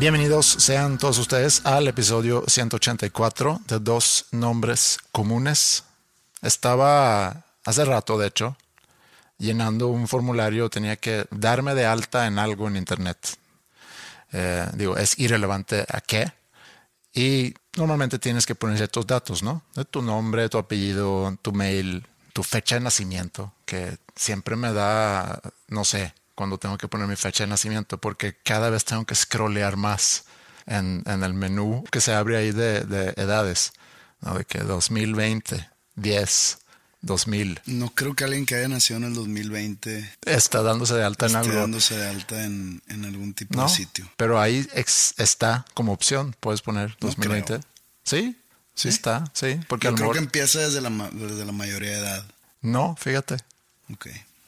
Bienvenidos sean todos ustedes al episodio 184 de Dos Nombres Comunes. Estaba hace rato, de hecho, llenando un formulario, tenía que darme de alta en algo en Internet. Eh, digo, es irrelevante a qué. Y normalmente tienes que poner ciertos datos, ¿no? De tu nombre, tu apellido, tu mail, tu fecha de nacimiento, que siempre me da, no sé, cuando tengo que poner mi fecha de nacimiento, porque cada vez tengo que scrollear más en, en el menú que se abre ahí de, de edades, ¿no? de que 2020, 10, 2000. No creo que alguien que haya nacido en el 2020 está dándose de alta en algo. dándose de alta en, en algún tipo No, de sitio. pero ahí ex- está como opción, puedes poner No 2020. creo. Sí, sí está, sí, porque Yo creo mejor que empieza desde la, desde la mayoría de edad. no, fíjate. Ok.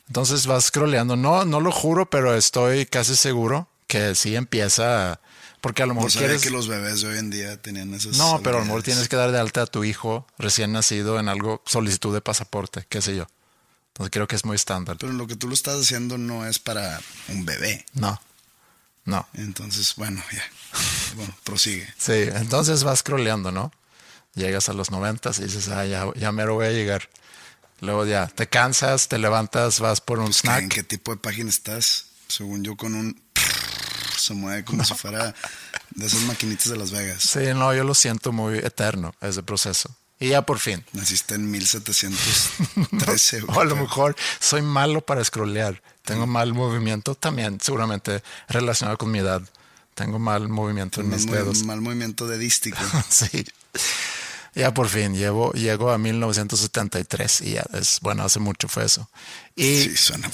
Entonces vas scrolleando. No, no lo juro, pero estoy casi seguro que sí empieza. Porque a lo No mejor sabía quieres. que los bebés de hoy en día tenían esas No, pero a lo mejor tienes que dar de alta a tu hijo recién nacido en algo, solicitud de pasaporte, qué sé yo. Entonces creo que es muy estándar. Pero lo que tú lo estás haciendo no es para un bebé. No, no. Entonces, bueno, ya. Bueno, prosigue. Sí, entonces vas scrolleando, ¿no? Llegas a los noventas y dices, ah, ya, ya mero voy a llegar. Luego ya te cansas, te levantas, vas por un ¿En snack. qué tipo de página estás? Según yo, con un... Se mueve como si fuera de esas maquinitas de Las Vegas. Sí, no, yo lo siento muy eterno, ese proceso. Y ya por fin. Naciste en 1713. güey. O a lo mejor soy malo para scrollear. Tengo mal movimiento también, seguramente relacionado con mi edad. Tengo mal movimiento en mis dedos. mal movimiento dedístico. sí. Ya por fin, llevo, llego a 1973 y ya es, bueno, hace mucho fue eso. Y, Sí, suena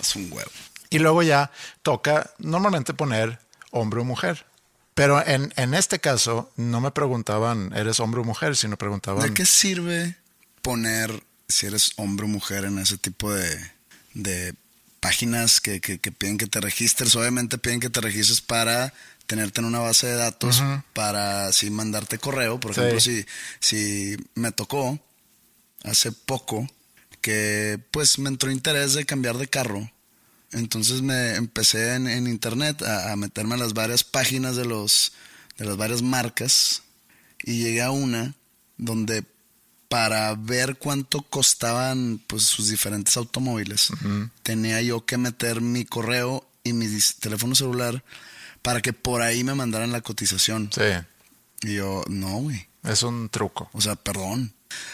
es un huevo. y luego ya toca normalmente poner hombre o mujer. Pero en, en este caso no me preguntaban, ¿eres hombre o mujer? Sino preguntaban... ¿De qué sirve poner si eres hombre o mujer en ese tipo de, de páginas que, que- que piden que te registres? Obviamente piden que te registres para tenerte en una base de datos, para así mandarte correo. Por Sí. ejemplo, si, si me tocó hace poco que pues me entró interés de cambiar de carro. Entonces me empecé en, en internet a, a meterme a las varias páginas de los de las varias marcas y llegué a una donde para ver cuánto costaban pues sus diferentes automóviles tenía yo que meter mi correo y mi teléfono celular para que por ahí me mandaran la cotización. Sí, Y yo, no, güey. es un truco. O sea, perdón.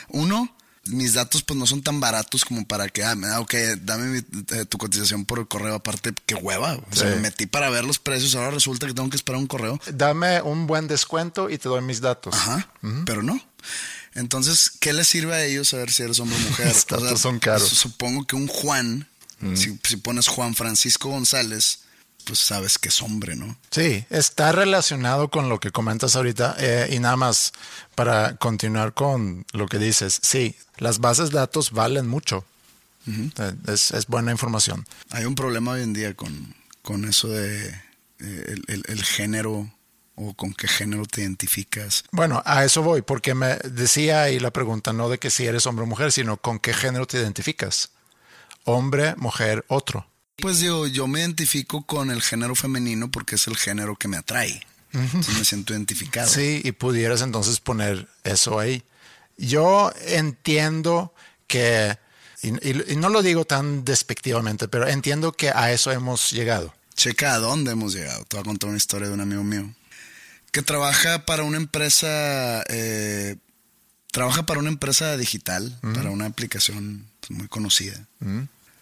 Uno, mis datos pues no son tan baratos como para que, ah, me- ok, dame mi- eh, tu cotización por el correo. Aparte, qué hueva. O sea, Sí. me metí para ver los precios. Ahora resulta que tengo que esperar un correo. Dame un buen descuento y te doy mis datos. Ajá. Pero no. Entonces, ¿qué les sirve a ellos saber si eres hombre o mujer? Los son caros. Supongo que un Juan, si, si pones Juan Francisco González, pues sabes que es hombre, ¿no? Sí, está relacionado con lo que comentas ahorita eh, y nada más para continuar con lo que dices. Sí, las bases de datos valen mucho. Eh, es, es buena información. Hay un problema hoy en día con, con eso de eh, el, el- el género o con qué género te identificas. Bueno, a eso voy, porque me decía ahí la pregunta no de que si eres hombre o mujer, sino con qué género te identificas. Hombre, mujer, otro. Pues yo, yo me identifico con el género femenino porque es el género que me atrae. Entonces me siento identificado. Sí, y pudieras entonces poner eso ahí. Yo entiendo que, y, y- y no lo digo tan despectivamente, pero entiendo que a eso hemos llegado. Checa a dónde hemos llegado. Te voy a contar una historia de un amigo mío que trabaja para una empresa, eh, trabaja para una empresa digital, para una aplicación pues, muy conocida,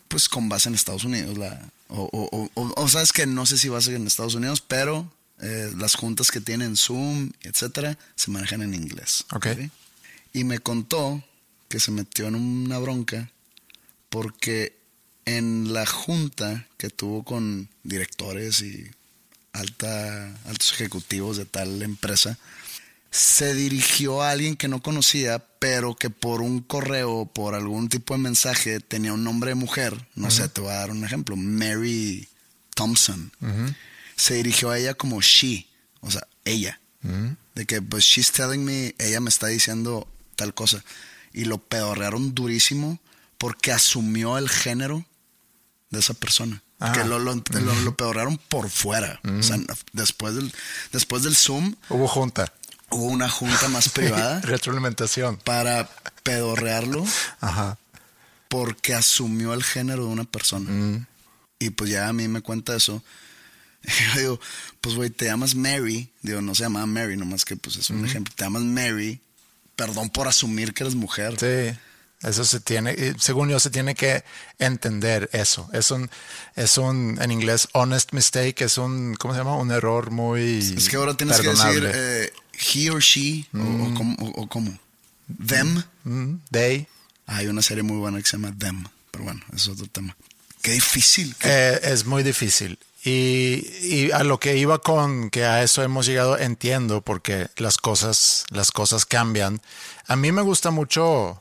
pues con base en Estados Unidos. La, o, o- o- o- sabes que no sé si base en Estados Unidos, pero eh, las juntas que tienen Zoom, etcétera, se manejan en inglés. Ok. Y me contó que se metió en una bronca porque en la junta que tuvo con directores y alta, altos ejecutivos de tal empresa, se dirigió a alguien que no conocía, pero que por un correo, por algún tipo de mensaje, tenía un nombre de mujer. No sé, te voy a dar un ejemplo. Mary Thompson. Se dirigió a ella como she, o sea, ella. De que, pues, she's telling me, ella me está diciendo tal cosa. Y lo pedorrearon durísimo porque asumió el género de esa persona. Ah. Que lo, lo, lo- lo pedorrearon por fuera. O sea, después del, después del Zoom Hubo junta. hubo una junta más privada Retroalimentación. para pedorrearlo Ajá. porque asumió el género de una persona. Y pues ya a mí me cuenta eso. Y yo digo, pues güey, te llamas Mary. Digo, no se llama Mary, nomás que pues es un ejemplo. Te llamas Mary. Perdón por asumir que eres mujer. Sí, eso se tiene, según yo, se tiene que entender eso. Es un, es un, en inglés, honest mistake, es un, ¿cómo se llama? Un error muy Es que ahora tienes que decir eh, he or she o- o, cómo- o- o cómo. Them. Mm, they. Hay una serie muy buena que se llama Them. Pero bueno, eso es otro tema. Qué difícil. qué- Eh, es muy difícil. Y, y a lo que iba con que a eso hemos llegado, entiendo, porque las cosas, las cosas cambian. A mí me gusta mucho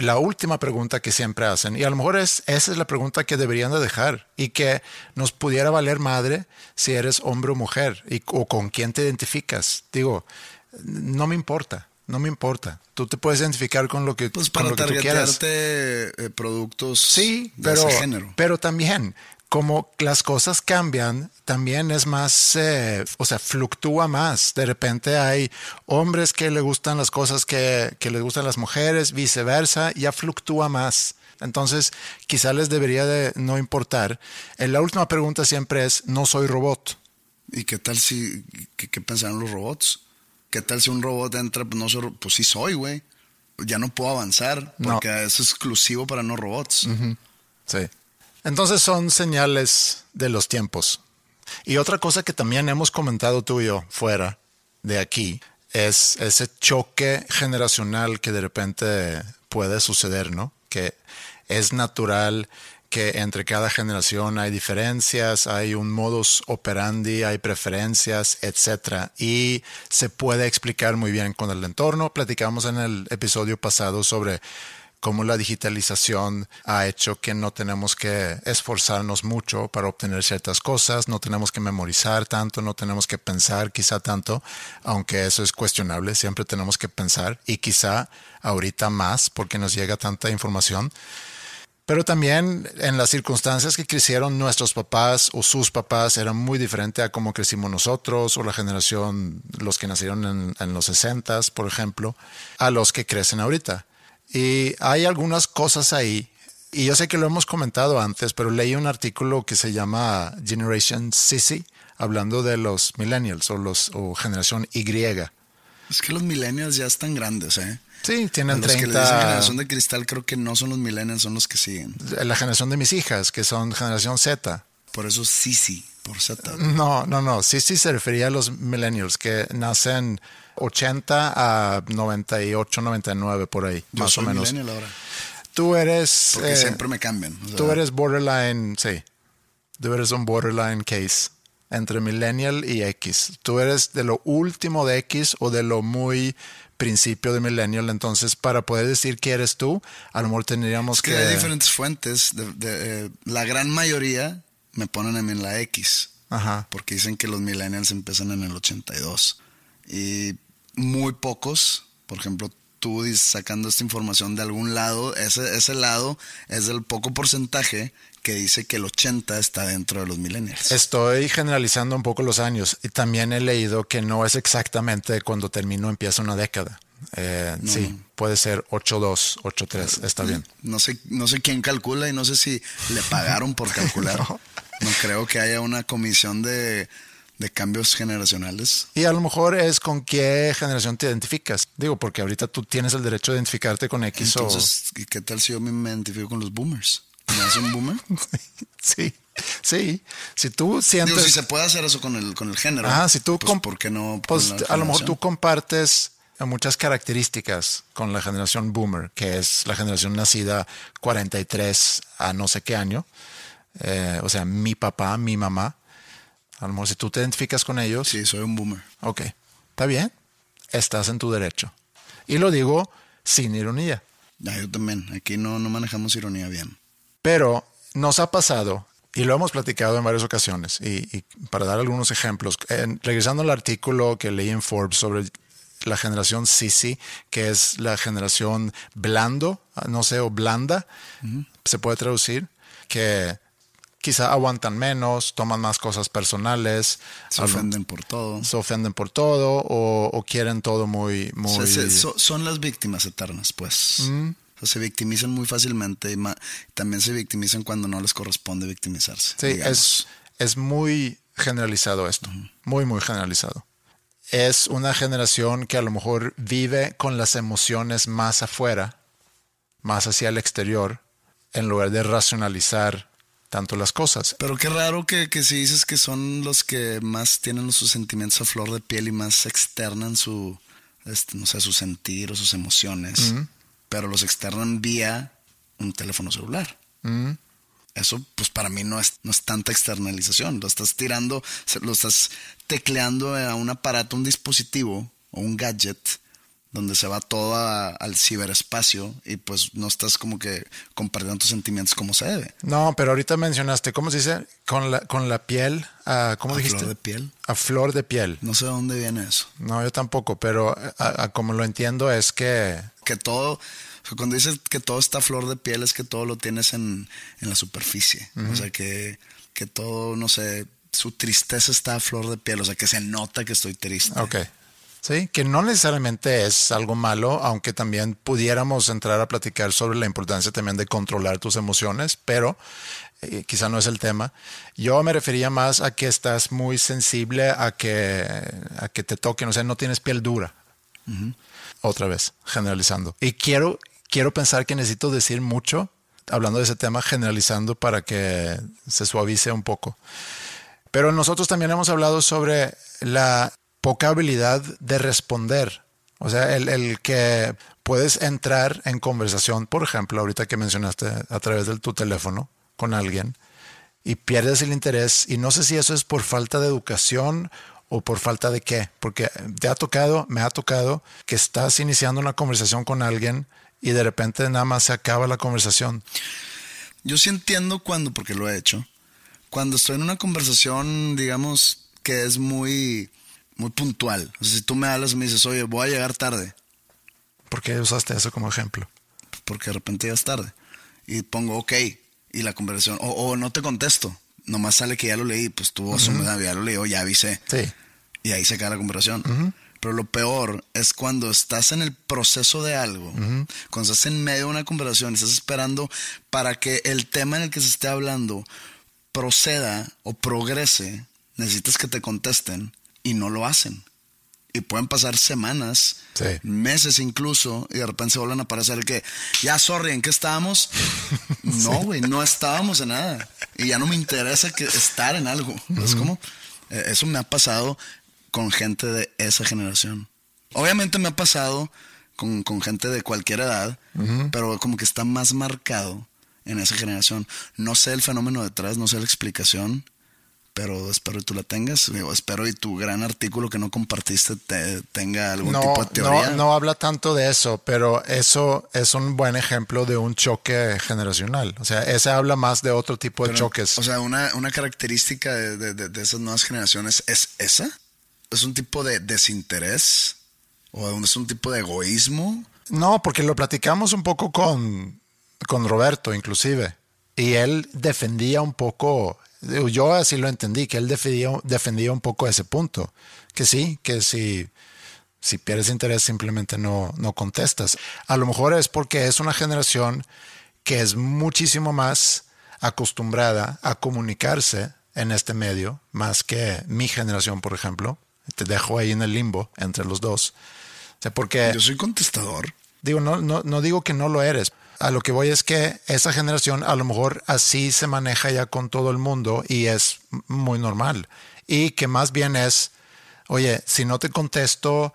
la última pregunta que siempre hacen, y a lo mejor es, esa es la pregunta que deberían de dejar, y que nos pudiera valer madre si eres hombre o mujer, y, o con quién te identificas. Digo, no me importa, no me importa. Tú te puedes identificar con lo que, Pues con para lo que tú quieras. eh, productos Sí, de pero, ese género. pero también, como las cosas cambian, también es más, eh, o sea, fluctúa más. De repente hay hombres que le gustan las cosas que, que les gustan las mujeres, viceversa, ya fluctúa más. Entonces, quizá les debería de no importar. Eh, la última pregunta siempre es, no soy robot. ¿Y qué tal si, qué, qué pensaron los robots? ¿Qué tal si un robot entra, pues no soy, pues sí soy, güey. Ya no puedo avanzar No. porque es exclusivo para no robots. Sí. Entonces son señales de los tiempos. Y otra cosa que también hemos comentado tú y yo fuera de aquí es ese choque generacional que de repente puede suceder, ¿no? Que es natural que entre cada generación hay diferencias, hay un modus operandi, hay preferencias, etcétera, y se puede explicar muy bien con el entorno. Platicamos en el episodio pasado sobre cómo la digitalización ha hecho que no tenemos que esforzarnos mucho para obtener ciertas cosas, no tenemos que memorizar tanto, no tenemos que pensar quizá tanto, aunque eso es cuestionable, siempre tenemos que pensar y quizá ahorita más porque nos llega tanta información. Pero también en las circunstancias que crecieron nuestros papás o sus papás era muy diferente a cómo crecimos nosotros o la generación, los que nacieron en, en los 60, por ejemplo, a los que crecen ahorita. Y hay algunas cosas ahí, y yo sé que lo hemos comentado antes, pero leí un artículo que se llama Generation Sissy, hablando de los millennials o, los, o generación Y. Es que los millennials ya están grandes, ¿eh? Sí, tienen los que le dicen 30. generación de cristal creo que no son los millennials, son los que siguen. La generación de mis hijas, que son generación Z. Por eso sí, sí, por Z. No, no, no. Sí, sí se refería a los millennials que nacen 80 a 98, 99 por ahí, Yo más soy o menos. millennial ahora. Tú eres Porque eh, siempre me cambian. o sea, tú eres borderline, sí. Tú eres un borderline case entre millennial y X. Tú eres de lo último de X o de lo muy principio de millennial. Entonces, para poder decir que eres tú, a lo mejor tendríamos Es que hay diferentes fuentes. de- de, eh, la gran mayoría me ponen a mí en la X. Ajá. porque dicen que los millennials empiezan en el 82. Y muy pocos, por ejemplo, tú sacando esta información de algún lado, ese, ese lado es del poco porcentaje que dice que el 80 está dentro de los millennials. Estoy generalizando un poco los años y también he leído que no es exactamente cuando termino empieza una década. Eh, Sí, puede ser 8-2, 8-3, está bien. No sé, no sé quién calcula y no sé si le pagaron por calcular. No. No. creo que haya una comisión de, de cambios generacionales. Y a lo mejor es con qué generación te identificas. Digo, porque ahorita tú tienes el derecho de identificarte con X Entonces, ¿y ¿qué tal si yo me identifico con los boomers? ¿Me hace un boomer? o... sí, sí. Si tú sientes... Digo, si se puede hacer eso con el, con el género. Ah, si tú... pues, ¿Por qué no? Pues a lo mejor tú compartes muchas características con la generación boomer, que es la generación nacida 43 a no sé qué año. Eh, o sea, mi papá, mi mamá. A lo mejor si tú te identificas con ellos, Sí, soy un boomer. ok, está bien, estás en tu derecho. Y lo digo sin ironía. Ya, yo también. Aquí no, no manejamos ironía bien. Pero nos ha pasado, y lo hemos platicado en varias ocasiones, y, y para dar algunos ejemplos, en- regresando al artículo que leí en Forbes sobre la generación Sisi, que es la generación blando, no sé, o blanda, se puede traducir, que quizá aguantan menos, toman más cosas personales, Se ofenden por todo. se ofenden por todo o, o quieren todo muy... O muy sea, se- so- son las víctimas eternas, pues. Mm. O sea, se victimizan muy fácilmente y también se victimizan cuando no les corresponde victimizarse. Sí, digamos. es, es muy generalizado esto, muy, muy generalizado. Es una generación que a lo mejor vive con las emociones más afuera, más hacia el exterior, en lugar de racionalizar tanto las cosas. Pero qué raro que, que si dices que son los que más tienen sus sentimientos a flor de piel y más externan su, este, no sé, su sentir o sus emociones, pero los externan vía un teléfono celular. Eso, pues para mí no es, no es tanta externalización. Lo estás tirando, lo estás tecleando a un aparato, un dispositivo o un gadget donde se va todo a- al ciberespacio y pues no estás como que compartiendo tus sentimientos como se debe. No, pero ahorita mencionaste, ¿cómo se dice? Con la, con la piel, ah, ¿cómo A dijiste? flor de piel. A flor de piel. No sé de dónde viene eso. No, yo tampoco, pero a- a como lo entiendo es que que todo, cuando dices que todo está a flor de piel, es que todo lo tienes en, en la superficie. O sea, que, que todo, no sé, su tristeza está a flor de piel. O sea, que se nota que estoy triste. Ok. Sí, que no necesariamente es algo malo, aunque también pudiéramos entrar a platicar sobre la importancia también de controlar tus emociones, pero eh, quizá no es el tema. Yo me refería más a que estás muy sensible a que, a que te toquen, o sea, no tienes piel dura. Otra vez, generalizando. Y quiero, quiero pensar que necesito decir mucho, hablando de ese tema, generalizando para que se suavice un poco. Pero nosotros también hemos hablado sobre la poca habilidad de responder. O sea, el, el que puedes entrar en conversación, por ejemplo, ahorita que mencionaste a través de tu teléfono con alguien y pierdes el interés y no sé si eso es por falta de educación o por falta de qué, porque te ha tocado, me ha tocado que estás iniciando una conversación con alguien y de repente nada más se acaba la conversación. Yo sí entiendo cuando, porque lo he hecho, cuando estoy en una conversación, digamos, que es muy, muy puntual. O sea, si tú me hablas y me dices, oye, voy a llegar tarde, ¿Por qué usaste eso como ejemplo? porque de repente llegas tarde. Y pongo, ok, y la conversación, o, o no te contesto, nomás sale que ya lo leí, pues tú asumes, "Ah, ya lo leí, o ya avisé. Sí. Y ahí se acaba la conversación. Pero lo peor es cuando estás en el proceso de algo, cuando estás en medio de una conversación, estás esperando para que el tema en el que se esté hablando proceda o progrese, necesitas que te contesten y no lo hacen. Y pueden pasar semanas, Sí. meses incluso, y de repente se vuelven a aparecer que, ya, sorry, ¿en qué estábamos? No, güey, no estábamos en nada. Y ya no me interesa que estar en algo. Es como, eh, eso me ha pasado con gente de esa generación. Obviamente me ha pasado con, con gente de cualquier edad, pero como que está más marcado en esa generación. No sé el fenómeno detrás, no sé la explicación, pero espero y tú la tengas. Digo, espero y tu gran artículo que no compartiste te- tenga algún tipo de teoría. No, no habla tanto de eso, pero eso es un buen ejemplo de un choque generacional. O sea, ese habla más de otro tipo de choques. O sea, una, una característica de, de- de- esas nuevas generaciones es esa. Es un tipo de desinterés o es un tipo de egoísmo. No, porque lo platicamos un poco con, con Roberto, inclusive. Y él defendía un poco, yo así lo entendí, que él defendía, defendía un poco ese punto. Que sí, que si, si pierdes interés simplemente no, no contestas. A lo mejor es porque es una generación que es muchísimo más acostumbrada a comunicarse en este medio, más que mi generación, por ejemplo. Te dejo ahí en el limbo entre los dos. O sea, porque... Yo soy contestador. Digo, no, no, no digo que no lo eres. A lo que voy es que esa generación a lo mejor así se maneja ya con todo el mundo y es muy normal. Y que más bien es, oye, si no te contesto,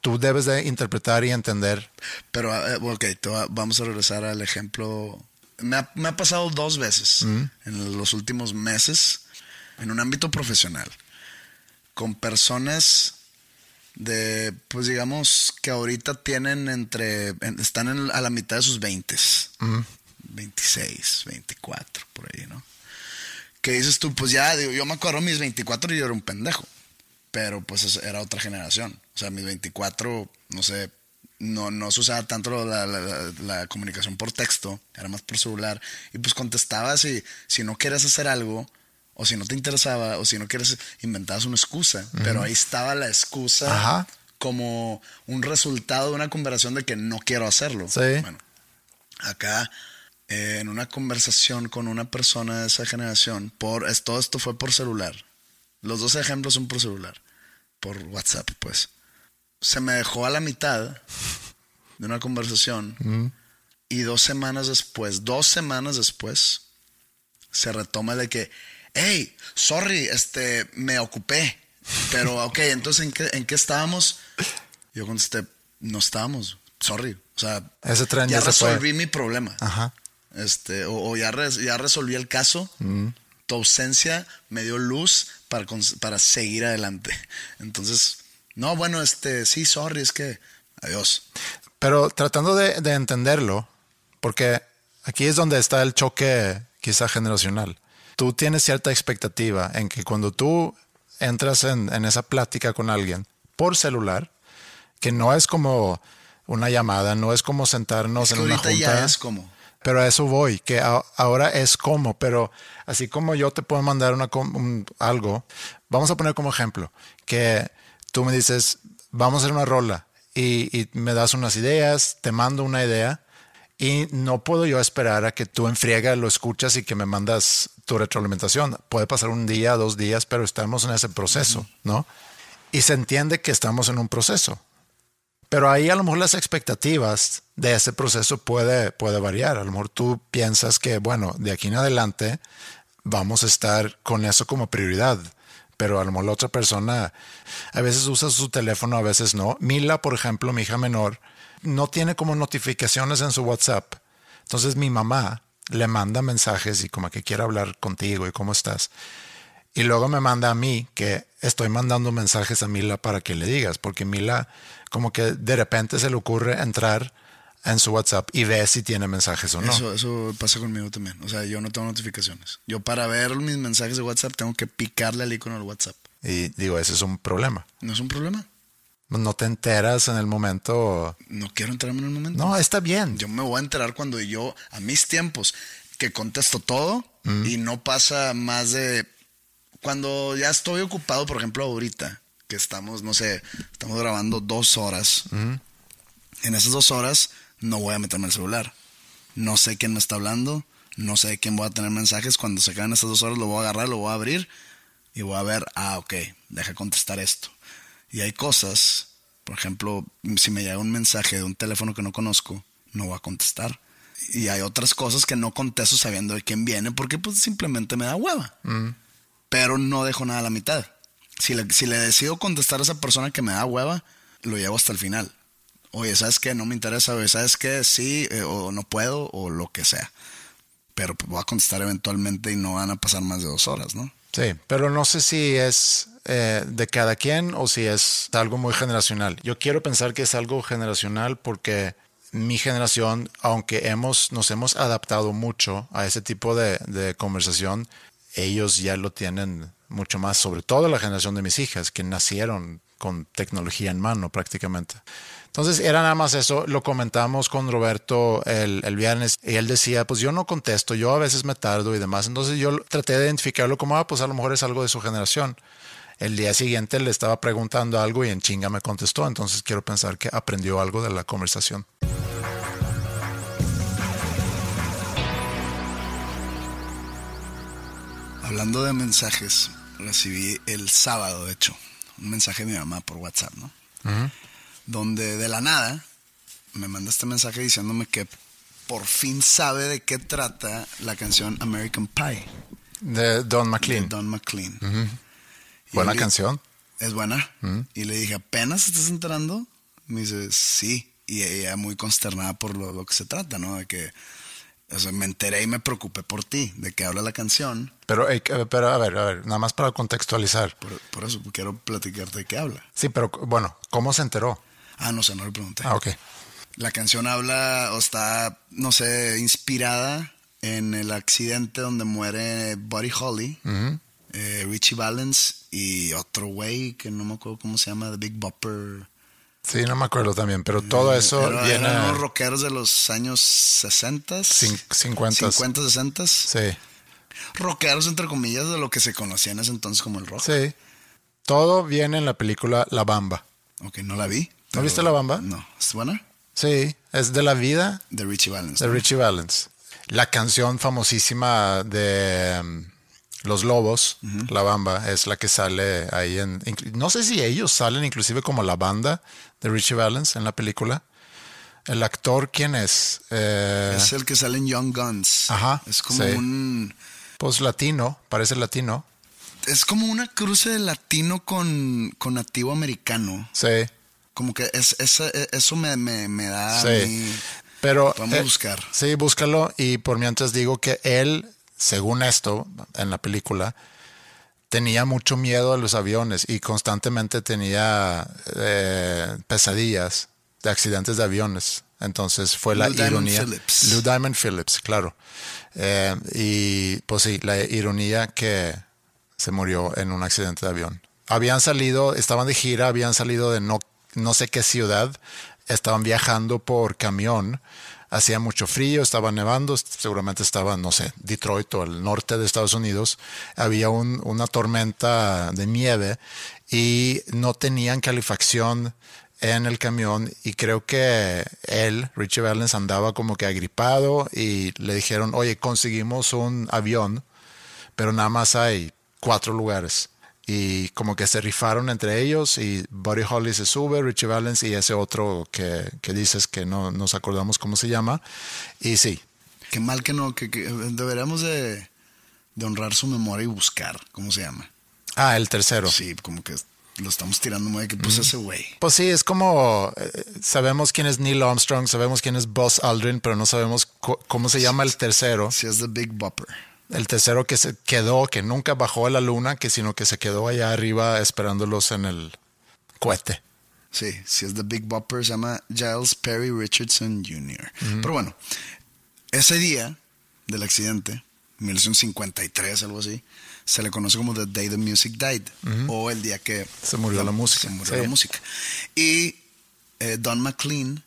tú debes de interpretar y entender. Pero, eh, ok, vamos a regresar al ejemplo. Me ha, me ha pasado dos veces en los últimos meses en un ámbito profesional con personas de, pues digamos, que ahorita tienen entre, en- están en- a la mitad de sus 20, 26, 24, por ahí, ¿no? Que dices tú, pues ya, digo, yo me acuerdo mis 24 y yo era un pendejo, pero pues es- era otra generación. O sea, mis 24, no sé, no, no se usaba tanto la, la- la- la comunicación por texto, era más por celular. Y pues contestabas y si no querías hacer algo, o si no te interesaba, o si no quieres, inventabas una excusa. Pero ahí estaba la excusa Ajá. como un resultado de una conversación de que no quiero hacerlo. Sí. Bueno, acá eh, en una conversación con una persona de esa generación, por es- todo esto fue por celular. Los dos ejemplos son por celular, por WhatsApp, pues. Se me dejó a la mitad de una conversación y dos semanas después, dos semanas después, se retoma de que, hey, sorry, este, me ocupé. Pero, ok, entonces, ¿en qué, en qué estábamos? Yo contesté, no estábamos, sorry. O sea, Ese tren ya ya resolví mi problema. Ajá. Este, o, o ya, res- ya resolví el caso. Tu ausencia me dio luz para, para seguir adelante. Entonces, no, bueno, este, sí, sorry, es que, adiós. Pero tratando de, de entenderlo, porque aquí es donde está el choque quizá generacional. Tú tienes cierta expectativa en que cuando tú entras en, en esa plática con alguien por celular, que no es como una llamada, no es como sentarnos Es que en una junta. ya es como. Pero a eso voy, que a- ahora es como, pero así como yo te puedo mandar una, com- un- algo, vamos a poner como ejemplo, que tú me dices, vamos a hacer una rola y, y me das unas ideas, te mando una idea y no puedo yo esperar a que tú en friega lo escuchas y que me mandas tu retroalimentación. Puede pasar un día, dos días, pero estamos en ese proceso, ¿no? Y se entiende que estamos en un proceso. Pero ahí a lo mejor las expectativas de ese proceso puede, puede variar. A lo mejor tú piensas que, bueno, de aquí en adelante vamos a estar con eso como prioridad. Pero a lo mejor la otra persona a veces usa su teléfono, a veces no. Mila, por ejemplo, mi hija menor, no tiene como notificaciones en su WhatsApp. Entonces mi mamá le manda mensajes y como que quiere hablar contigo y cómo estás. Y luego me manda a mí que estoy mandando mensajes a Mila para que le digas, porque Mila como que de repente se le ocurre entrar en su WhatsApp y ve si tiene mensajes o no. Eso, eso pasa conmigo también. O sea, yo no tengo notificaciones. Yo para ver mis mensajes de WhatsApp tengo que picarle al icono del WhatsApp. Y digo, ese es un problema. ¿No es un problema? No te enteras en el momento. No quiero enterarme en el momento. No, está bien. Yo me voy a enterar cuando yo, a mis tiempos, que contesto todo y no pasa más de... Cuando ya estoy ocupado, por ejemplo, ahorita, que estamos, no sé, estamos grabando dos horas. En esas dos horas no voy a meterme el celular. No sé quién me está hablando, no sé de quién voy a tener mensajes. Cuando se acaben esas dos horas lo voy a agarrar, lo voy a abrir y voy a ver, ah, ok, deja contestar esto. Y hay cosas, por ejemplo, si me llega un mensaje de un teléfono que no conozco, no voy a contestar. Y hay otras cosas que no contesto sabiendo de quién viene porque pues simplemente me da hueva. Pero no dejo nada a la mitad. Si le, si le decido contestar a esa persona que me da hueva, lo llevo hasta el final. Oye, ¿sabes qué? No me interesa. Oye, ¿sabes qué? Sí, eh, o no puedo, o lo que sea. Pero pues, voy a contestar eventualmente y no van a pasar más de dos horas, ¿no? Sí, pero no sé si es eh, de cada quien o si es algo muy generacional. Yo quiero pensar que es algo generacional porque mi generación, aunque hemos, nos hemos adaptado mucho a ese tipo de, de conversación, ellos ya lo tienen mucho más, sobre todo la generación de mis hijas, que nacieron con tecnología en mano prácticamente. Entonces era nada más eso, lo comentamos con Roberto el, el, viernes y él decía, pues yo no contesto, yo a veces me tardo y demás. Entonces yo traté de identificarlo como, ah, pues a lo mejor es algo de su generación. El día siguiente le estaba preguntando algo y en chinga me contestó, entonces quiero pensar que aprendió algo de la conversación. Hablando de mensajes, recibí el sábado, de hecho, un mensaje de mi mamá por WhatsApp, ¿no? Uh -huh. Donde de la nada me manda este mensaje diciéndome que por fin sabe de qué trata la canción American Pie. De Don McLean. De Don McLean. Uh -huh. Buena le, canción. Es buena. Uh -huh. Y le dije, ¿apenas estás enterando? Me dice, sí. Y ella muy consternada por lo, lo que se trata, ¿no? De que o sea, me enteré y me preocupé por ti, de qué habla la canción. Pero, eh, pero a ver, a ver, nada más para contextualizar. Por, por, eso quiero platicarte de qué habla. Sí, pero bueno, ¿cómo se enteró? Ah, no sé, no le pregunté. Ah, ok. La canción habla o está, no sé, inspirada en el accidente donde muere Buddy Holly, uh -huh. eh, Richie Valens y otro güey que no me acuerdo cómo se llama, The Big Bopper. Sí, no me acuerdo también, pero todo eso Era, viene... Eran unos rockeros de los años 60, Cin 50. 50, 60. Sí. Rockeros, entre comillas, de lo que se conocía en ese entonces como el rock. Sí. Todo viene en la película La Bamba. Ok, no la vi. ¿No viste La Bamba? No. ¿Es buena? Sí, es de la vida. De Richie Valens. De ¿no? Richie Valens. La canción famosísima de... Los Lobos, uh -huh. la bamba, es la que sale ahí en... No sé si ellos salen inclusive como la banda de Richie Valens en la película. El actor, ¿quién es? Eh, es el que sale en Young Guns. Ajá. Es como sí. un... Pues latino, parece latino. Es como una cruce de latino con, con nativo americano. Sí. Como que es, es eso me, me, me da... Sí. Pero... Vamos eh, a buscar. Sí, búscalo. Y por mientras digo que él según esto, en la película, tenía mucho miedo a los aviones y constantemente tenía eh, pesadillas de accidentes de aviones. Entonces fue la Lou ironía. Diamond Phillips. Lou Diamond Phillips, claro. Eh, y pues sí, la ironía que se murió en un accidente de avión. Habían salido, estaban de gira, habían salido de no, no sé qué ciudad, estaban viajando por camión hacía mucho frío, estaba nevando, seguramente estaba, no sé, Detroit o el norte de Estados Unidos, había un, una tormenta de nieve y no tenían calefacción en el camión y creo que él, Richie Valens, andaba como que agripado y le dijeron, oye, conseguimos un avión, pero nada más hay cuatro lugares y como que se rifaron entre ellos y Buddy Holly se sube, Richie Valens y ese otro que, que dices que no nos acordamos cómo se llama y sí. Qué mal que no, que, que deberíamos de, de, honrar su memoria y buscar cómo se llama. Ah, el tercero. Sí, como que lo estamos tirando muy que pues mm. ese güey. Pues sí, es como eh, sabemos quién es Neil Armstrong, sabemos quién es Buzz Aldrin, pero no sabemos cómo se llama el tercero. Sí, es The Big Bopper el tercero que se quedó, que nunca bajó a la luna, que sino que se quedó allá arriba esperándolos en el cohete. Sí, sí es The Big Bopper, se llama Giles Perry Richardson Jr. Uh -huh. Pero bueno, ese día del accidente, 1953, algo así, se le conoce como The Day the Music Died, uh -huh. o el día que se murió la, la música. Se murió sí. la música. Y eh, Don McLean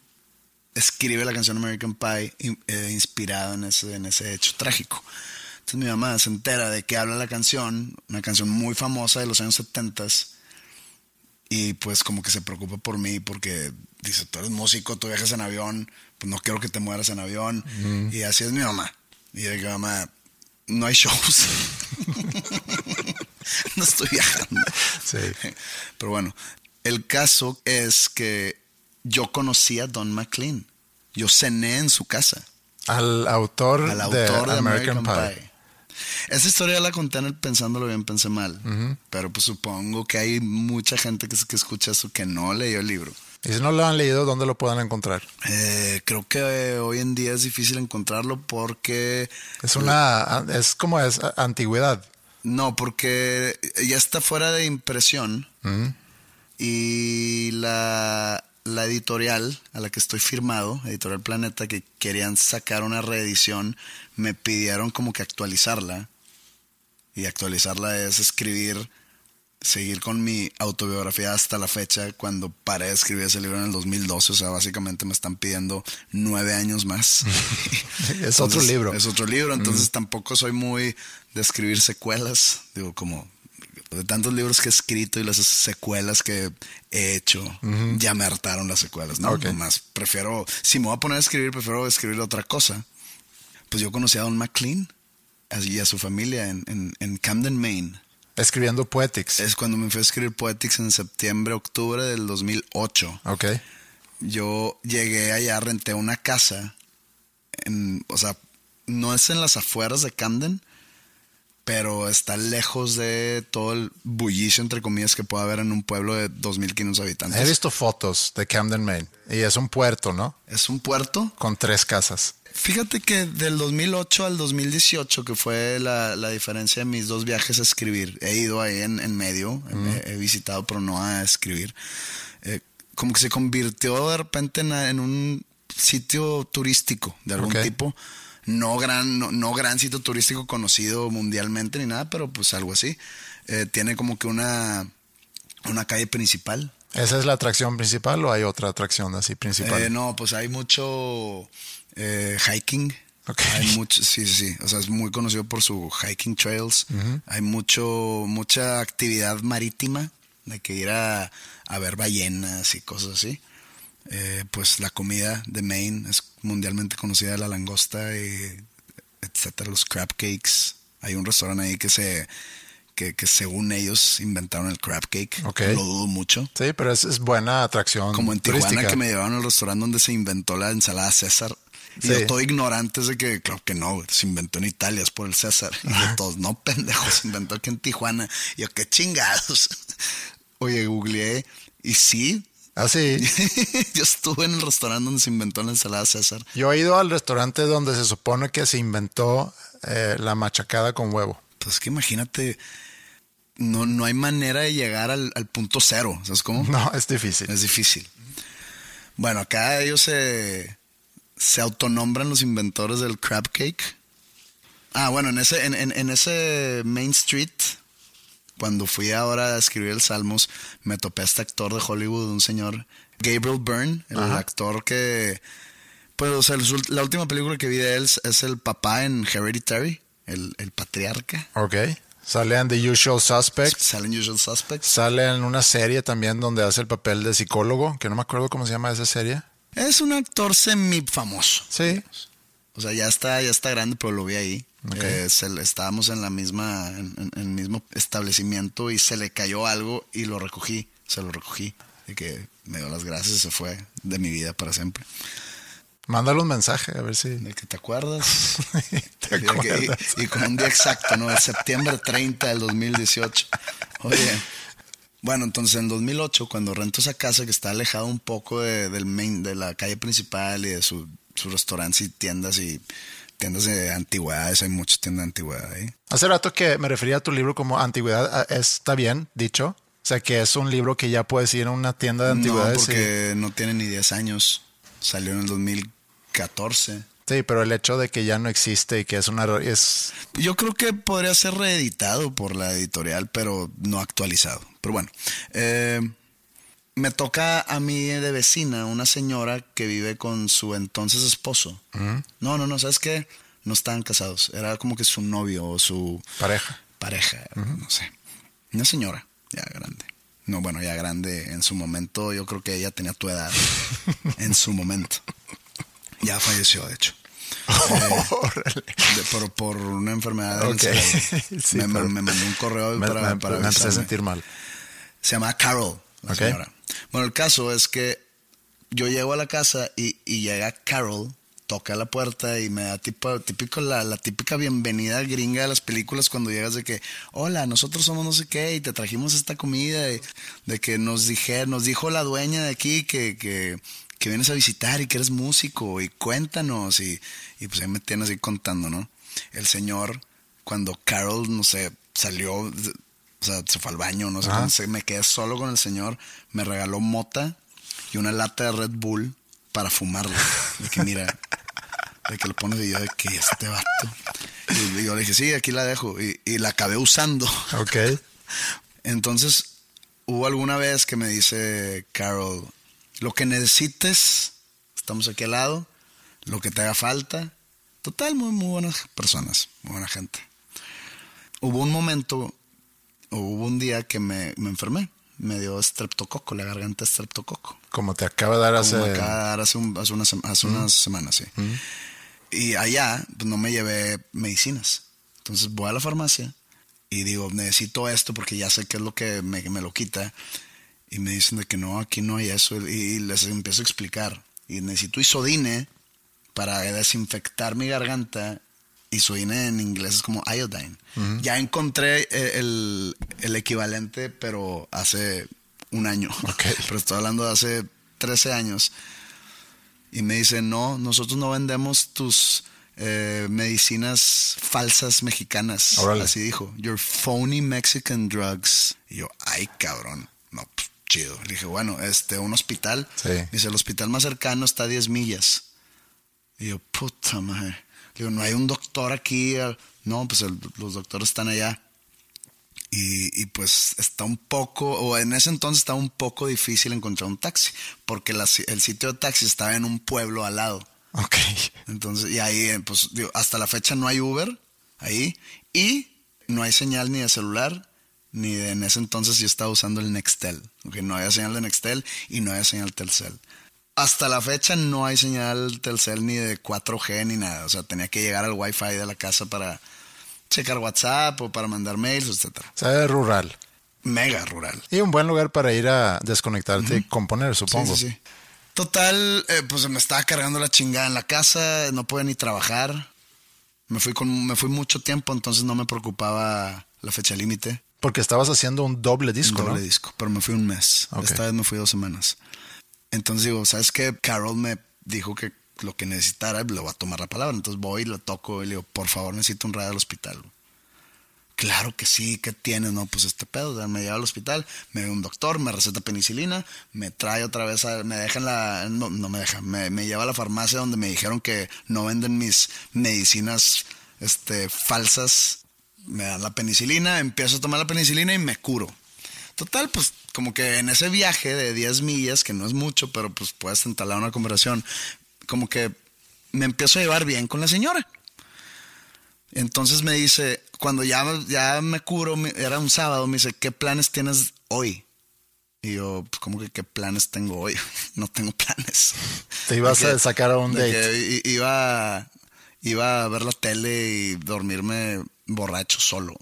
escribe la canción American Pie eh, inspirada en ese, en ese hecho trágico. Entonces mi mamá se entera de que habla la canción, una canción muy famosa de los años 70 y pues como que se preocupa por mí porque dice, tú eres músico, tú viajas en avión, pues no quiero que te mueras en avión. Mm. Y así es mi mamá. Y de que mamá, no hay shows. no estoy viajando. Sí. Pero bueno, el caso es que yo conocí a Don McLean. Yo cené en su casa. Al autor, Al autor de, de, American, American Pie. Pie. Esa historia la conté en el Pensándolo Bien, Pensé Mal. Uh -huh. Pero pues supongo que hay mucha gente que, que, escucha eso que no leyó el libro. Y si no lo han leído, ¿dónde lo pueden encontrar? Eh, creo que eh, hoy en día es difícil encontrarlo porque... Es una... es como es antigüedad. No, porque ya está fuera de impresión y la, la editorial a la que estoy firmado, Editorial Planeta, que querían sacar una reedición, me pidieron como que actualizarla. Y actualizarla es escribir, seguir con mi autobiografía hasta la fecha, cuando paré de escribir ese libro en el 2012. O sea, básicamente me están pidiendo nueve años más. es otro libro. Es otro libro, entonces tampoco soy muy de escribir secuelas. Digo, como de tantos libros que he escrito y las secuelas que he hecho, ya me hartaron las secuelas, ¿no? Ok. Nomás prefiero, si me voy a poner a escribir, prefiero escribir otra cosa. Pues yo conocí a Don McLean y a su familia en, en, en Camden, Maine. Escribiendo Poetics. Es cuando me fui a escribir Poetics en septiembre, octubre del 2008 Ok. yo llegué allá, renté una casa, en, o sea, no es en las afueras de Camden, pero está lejos de todo el bullicio, entre comillas, que puede haber en un pueblo de 2.500 habitantes. He visto fotos de Camden, Maine. Y es un puerto, ¿no? Es un puerto. Con tres casas. Fíjate que del 2008 al 2018, que fue la, la diferencia de mis dos viajes a escribir, he ido ahí en, en medio, he, he visitado, pero no a escribir. Eh, como que se convirtió de repente en, en un sitio turístico de algún tipo. No gran, no, no gran sitio turístico conocido mundialmente ni nada, pero pues algo así. Eh, tiene como que una, una calle principal. ¿Esa es la atracción principal o hay otra atracción así principal? Eh, no, pues hay mucho eh, hiking. Ok. Hay mucho, sí, sí, sí. O sea, es muy conocido por su hiking trails. Hay mucho, mucha actividad marítima, de que ir a, a ver ballenas y cosas así. Eh, pues la comida de Maine es mundialmente conocida, la langosta y etcétera, los crab cakes. Hay un restaurante ahí que se, que, que según ellos inventaron el crab cake. Ok. Lo dudo mucho. Sí, pero es, es buena atracción. Como en Tijuana turística. que me llevaron al restaurante donde se inventó la ensalada César. Y yo todo ignorante es de que, claro que no, se inventó en Italia, es por el César. Y yo todos, no, pendejos, se inventó aquí en Tijuana. Y yo, qué chingados. Oye, googleé y sí, Ah, sí. yo estuve en el restaurante donde se inventó la ensalada César. Yo he ido al restaurante donde se supone que se inventó eh, la machacada con huevo. Pues que imagínate, no, no hay manera de llegar al, al punto cero, ¿sabes cómo? No, es difícil. Es difícil. Bueno, acá ellos se, se autonombran los inventores del crab cake. Ah, bueno, en ese, en, en- en ese Main Street, cuando fui ahora a escribir el Salmos, me topé a este actor de Hollywood, un señor, Gabriel Byrne, el Ajá. actor que... Pues, o sea, la última película que vi de él es- el papá en Hereditary, el, el patriarca. Ok. Sale en The Usual Suspects. Salen Usual Suspects. Sale en una serie también donde hace el papel de psicólogo, que no me acuerdo cómo se llama esa serie. Es un actor semi famoso. Sí. O sea, ya está, ya está grande, pero lo vi ahí. Ok. Eh, se estábamos en la misma, en, en- el mismo establecimiento y se le cayó algo y lo recogí, se lo recogí. Y que me dio las gracias y se fue de mi vida para siempre. Mándale un mensaje a ver si ¿De que te acuerdas? te acuerdas. y, y con un día exacto, ¿no? El septiembre 30 del 2018. Oye, bueno, entonces en 2008, cuando rento esa casa que está alejada un poco de, del main, de la calle principal y de su, sus restaurantes y tiendas y tiendas de antigüedades, hay muchas tiendas de antigüedad ahí. Hace rato que me refería a tu libro como antigüedad, ah, ¿está bien dicho? O sea, que es un libro que ya puedes ir a una tienda de No, antigüedades. y- porque no tiene ni 10 años. Salió en el 2014. Sí, pero el hecho de que ya no existe y que es una... Es, Yo creo que podría ser reeditado por la editorial, pero no actualizado. Pero bueno, eh, me toca a mí de vecina una señora que vive con su entonces esposo. No, no, no, ¿sabes qué? No estaban casados. Era como que su novio o su pareja. pareja, no sé. Una señora, ya grande. No, bueno, ya grande en su momento. Yo creo que ella tenía tu edad en su momento. Ya falleció, de hecho. De- por, por una enfermedad del Ok. cerebro. Sí, me, me- mandó un correo Me, para, me- para me empecé a sentir mal. Se llama Carol, la Ok. señora. Bueno, el caso es que yo llego a la casa y, y llega Carol, toca la puerta y me da tipo, típico la, la típica bienvenida gringa de las películas cuando llegas de que, hola, nosotros somos no sé qué y te trajimos esta comida y de que nos dije, nos dijo la dueña de aquí que, que, que vienes a visitar y que eres músico y cuéntanos y, y pues ahí me tienen así contando, ¿no? El señor, cuando Carol, no sé, salió, sea, se fue al baño, no sé, cómo se- me quedé solo con el señor, me regaló mota y una lata de Red Bull para fumarla. De que mira, de que lo pones y yo de que este vato. Y yo le dije, sí, aquí la dejo. Y, y la acabé usando. Ok. Entonces, hubo alguna vez que me dice Carol, lo que necesites, estamos aquí al lado, lo que te haga falta. Total, muy, muy buenas personas, muy buena gente. Hubo un momento, hubo un día que me, me enfermé. Me dio estreptococo, la garganta estreptococo. Como te acaba de dar hace. Como me acaba de dar hace, un- hace unas, sem- hace unas semanas, sí. Y allá pues, no me llevé medicinas. Entonces voy a la farmacia y digo, necesito esto porque ya sé qué es lo que me, me lo quita. Y me dicen de que no, aquí no hay eso. Y, y les empiezo a explicar. Y necesito isodine para desinfectar mi garganta. Isodine en inglés es como iodine. Ya encontré eh, el, el equivalente, pero hace un año. Ok. Pero estoy hablando de hace 13 años. Y me dice, no, nosotros no vendemos tus eh, medicinas falsas mexicanas. Órale. Así dijo, your phony Mexican drugs. Y yo, ay, cabrón. No, pues, chido. Le dije, bueno, este, un hospital. Sí. Dice, el hospital más cercano está a 10 millas. Y yo, puta madre. Digo, no hay un doctor aquí. No, pues el- los doctores están allá. Y, y, pues está un poco, o en ese entonces estaba un poco difícil encontrar un taxi, porque la el sitio de taxi estaba en un pueblo al lado. Ok. Entonces, y ahí, eh, pues, digo, hasta la fecha no hay Uber ahí, y no hay señal ni de celular, ni de, en ese entonces yo estaba usando el Nextel, ok, no había señal de Nextel y no había señal Telcel. Hasta la fecha no hay señal Telcel ni de 4G ni nada, o sea, tenía que llegar al Wi-Fi de la casa para checar WhatsApp o para mandar mails, etcétera. O sea, es rural. Mega rural. Y un buen lugar para ir a desconectarte y componer, supongo. Sí, sí, sí. Total, eh, pues me estaba cargando la chingada en la casa, no podía ni trabajar. Me fui con, me fui mucho tiempo, entonces no me preocupaba la fecha límite. Porque estabas haciendo un doble disco, Un doble ¿no? disco, pero me fui un mes. Esta vez me fui dos semanas. Entonces digo, ¿sabes qué? Carol me dijo que lo que necesitara, le voy a tomar la palabra. Entonces voy le toco y le digo, por favor, necesito un radio al hospital. Claro que sí, ¿qué tienes? No, pues este pedo, o me lleva al hospital, me ve un doctor, me receta penicilina, me trae otra vez, a- me deja en la, no, no me deja, me, me lleva a la farmacia donde me dijeron que no venden mis medicinas este, falsas, me dan la penicilina, empiezo a tomar la penicilina y me curo. Total, pues como que en ese viaje de 10 millas, que no es mucho, pero pues puedes entalar una conversación, como que me empiezo a llevar bien con la señora. Entonces me dice, cuando ya, ya me curo, era un sábado, me dice, ¿qué planes tienes hoy? Y yo, pues, ¿cómo que qué planes tengo hoy? no tengo planes. Te ibas a sacar a un date. iba, iba a ver la tele y dormirme borracho solo.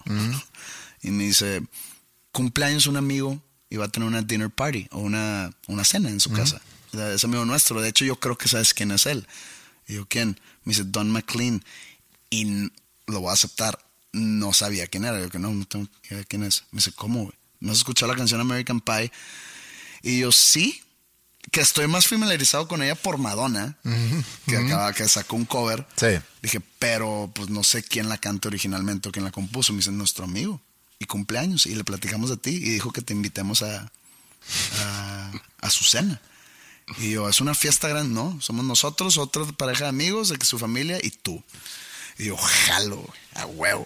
Y me dice, cumpleaños un amigo y va a tener una dinner party o una, una cena en su casa. O sea, Es amigo nuestro. De hecho, yo creo que sabes quién es él. Y yo, ¿quién? Me dice, Don McLean. Y lo voy a aceptar. No sabía quién era. Yo que no, no tengo idea de quién es. Me dice, ¿cómo? güey? ¿No has escuchado la canción American Pie? Y yo, sí. Que estoy más familiarizado con ella por Madonna, que acaba, que sacó un cover. Sí. Dije, pero pues no sé quién la canta originalmente o quién la compuso. Me dice, nuestro amigo. Y cumpleaños. Y le platicamos de ti. Y dijo que te invitemos a, a, a su cena. Y yo, es una fiesta grande. No, somos nosotros, otra pareja de amigos, de su familia y tú. Y yo, jalo, a huevo.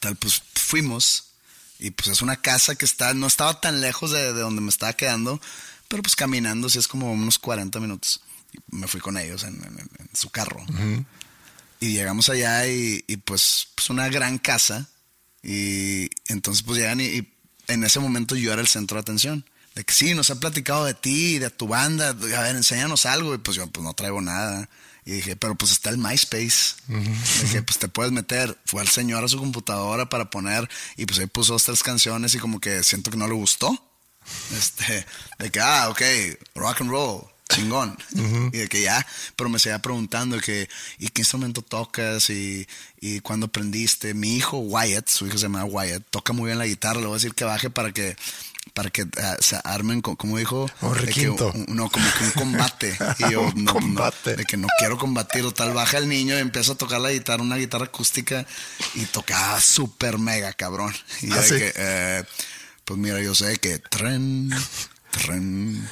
Tal, pues fuimos. Y pues es una casa que está, no estaba tan lejos de, de donde me estaba quedando, pero pues caminando, sí es como unos 40 minutos. Y me fui con ellos en, en- en su carro. Y llegamos allá y, y, pues, pues una gran casa. Y entonces pues llegan y, y en ese momento yo era el centro de atención. De que sí, nos han platicado de ti, de tu banda, a ver, enséñanos algo. Y pues yo pues no traigo nada. Y dije, pero pues está el MySpace. Que pues te puedes meter. Fue al señor a su computadora para poner y pues ahí puso dos, tres canciones y como que siento que no le gustó. Este, de que, ah, ok, rock and roll, chingón. Y de que ya, pero me seguía preguntando que, ¿y qué instrumento tocas? Y, y cuándo aprendiste. Mi hijo Wyatt, su hijo se llama Wyatt, toca muy bien la guitarra. Le voy a decir que baje para que, para que ah, se armen, co- como dijo, Un que requinto. no, como que un combate. Y yo, Un no, no, combate. de que no quiero combatir. Total, baja el niño y empieza a tocar la guitarra, una guitarra acústica, y tocaba súper mega cabrón. Y yo ¿Ah, de sí? que, eh, pues mira, yo sé que tren, tren.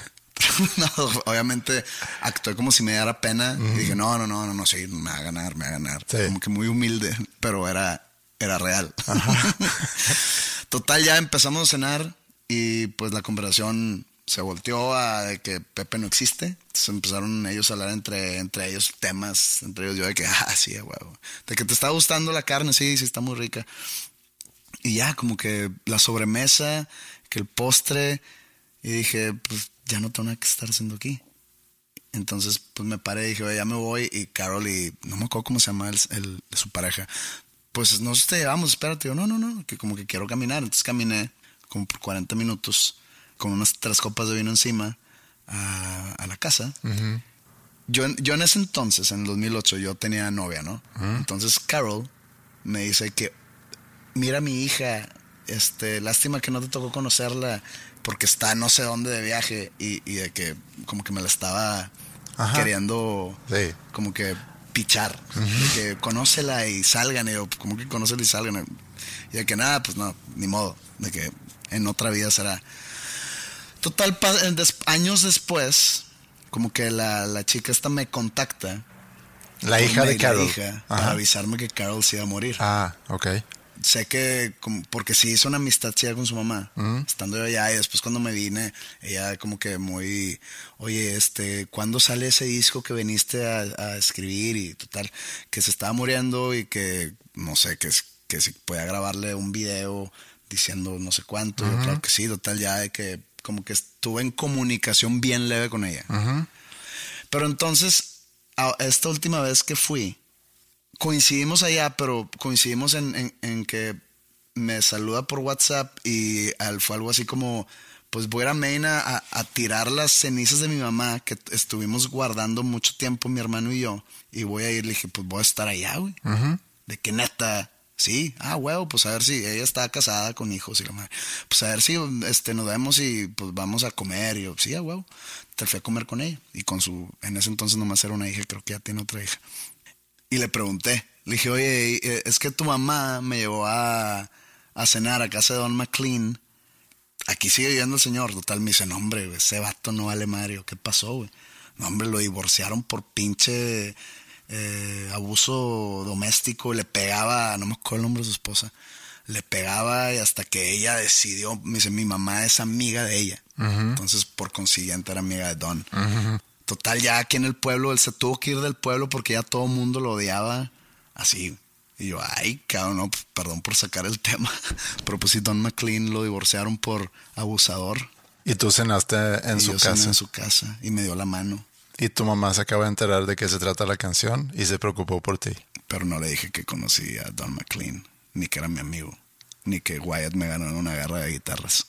No, obviamente actué como si me diera pena y dije, no, no, no, no, no, sí, me va a ganar, me va a ganar. Sí. Como que muy humilde, pero era, era real. Total, ya empezamos a cenar y pues la conversación se volteó a de que Pepe no existe. Entonces empezaron ellos a hablar entre, entre ellos temas, entre ellos yo de que, ah, sí, huevo. De que te está gustando la carne, sí, sí, está muy rica. Y ya, como que la sobremesa, que el postre, y dije, pues ya no tengo nada que estar haciendo aquí. Entonces, pues me paré y dije, "Oye, ya me voy. Y Carol y no me acuerdo cómo se llama el, el- de su pareja. Pues no te llevamos, espérate. Yo, no, no, no, que como que quiero caminar. Entonces caminé como por 40 minutos con unas tres copas de vino encima a, a la casa. yo, en- yo en ese entonces, en el 2008, yo tenía novia, ¿no? Entonces Carol me dice que, mira mi hija, este, lástima que no te tocó conocerla porque está no sé dónde de viaje y, y de que como que me la estaba Ajá. queriendo Sí. como que pichar, de que conócela y salgan, y yo, como que conócela y salgan, y de que nada, pues no, ni modo, de que en otra vida será. Total, des- años después, como que la, la chica esta me contacta. La hija de Carol. hija, para avisarme que Carol se iba a morir. Ah, ok. Sé que, como- porque sí hizo una amistad chida con su mamá, estando yo allá, y después cuando me vine, ella como que muy, oye, este, ¿cuándo sale ese disco que viniste a, a escribir? Y total, que se estaba muriendo y que, no sé, que, que si podía grabarle un video diciendo no sé cuánto, y yo, claro que sí, total, ya de que como que estuve en comunicación bien leve con ella. Pero entonces, a- esta última vez que fui, coincidimos allá, pero coincidimos en, en- en que me saluda por WhatsApp y al- fue algo así como, pues voy a ir a Maine a, a- tirar las cenizas de mi mamá que estuvimos guardando mucho tiempo mi hermano y yo. Y voy a ir, le dije, pues voy a estar allá, güey. De que neta, sí, ah, huevo, pues a ver si ella está casada con hijos y la madre. Pues a ver si este, nos vemos y pues vamos a comer. Y yo, sí, a huevo. Te fui a comer con ella. Y con su, en ese entonces nomás era una hija, creo que ya tiene otra hija. Y le pregunté, le dije, oye, eh, es que tu mamá me llevó a, a cenar a casa de Don McLean. Aquí sigue viviendo el señor. Total, me dice, no, hombre, ese vato no vale Mario. ¿Qué pasó, güey? No, hombre, lo divorciaron por pinche eh, abuso doméstico. Le pegaba, no me acuerdo el nombre de su esposa. Le pegaba y hasta que ella decidió, me dice, mi mamá es amiga de ella. Entonces, por consiguiente, era amiga de Don. Total, ya aquí en el pueblo, él se tuvo que ir del pueblo porque ya todo el mundo lo odiaba así. Y yo, ay, cabrón, no, pues, perdón por sacar el tema. Pero pues sí, Don McLean lo divorciaron por abusador. Y tú cenaste en y su yo cené casa. en su casa y me dio la mano. Y tu mamá se acaba de enterar de qué se trata la canción y se preocupó por ti. Pero no le dije que conocí a Don McLean, ni que era mi amigo, ni que Wyatt me ganó en una guerra de guitarras.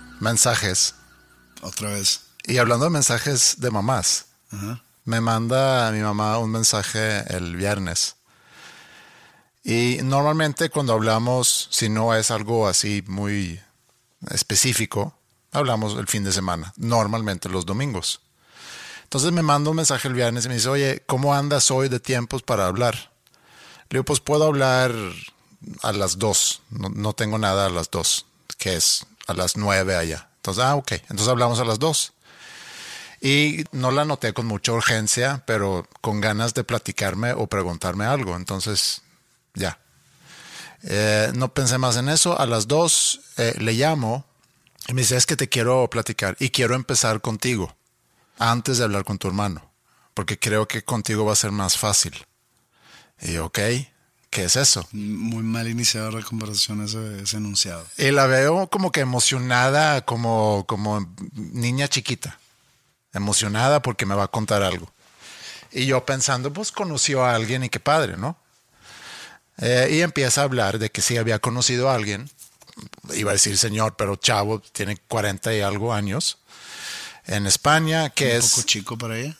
mensajes Otra vez. y hablando de mensajes de mamás, me manda mi mamá un mensaje el viernes. Y normalmente cuando hablamos, si no es algo así muy específico, hablamos el fin de semana, normalmente los domingos. Entonces me manda un mensaje el viernes y me dice, oye, ¿cómo andas hoy de tiempos para hablar? Le digo, pues puedo hablar a las dos, no, no tengo nada a las dos, que es a las nueve allá. Entonces, ah, ok, entonces hablamos a las dos. Y no la noté con mucha urgencia, pero con ganas de platicarme o preguntarme algo. Entonces, ya. Eh, no pensé más en eso. A las dos eh, le llamo y me dice, es que te quiero platicar y quiero empezar contigo antes de hablar con tu hermano, porque creo que contigo va a ser más fácil. Y ok, ¿qué es eso? Muy mal iniciado la conversación ese, ese enunciado. Y la veo como que emocionada, como, como niña chiquita. Emocionada porque me va a contar algo. Y yo pensando, pues conoció a alguien y qué padre, ¿no? Eh, y empieza a hablar de que sí había conocido a alguien. Iba a decir señor, pero chavo, tiene 40 y algo años en España, que es... Un poco chico para ella.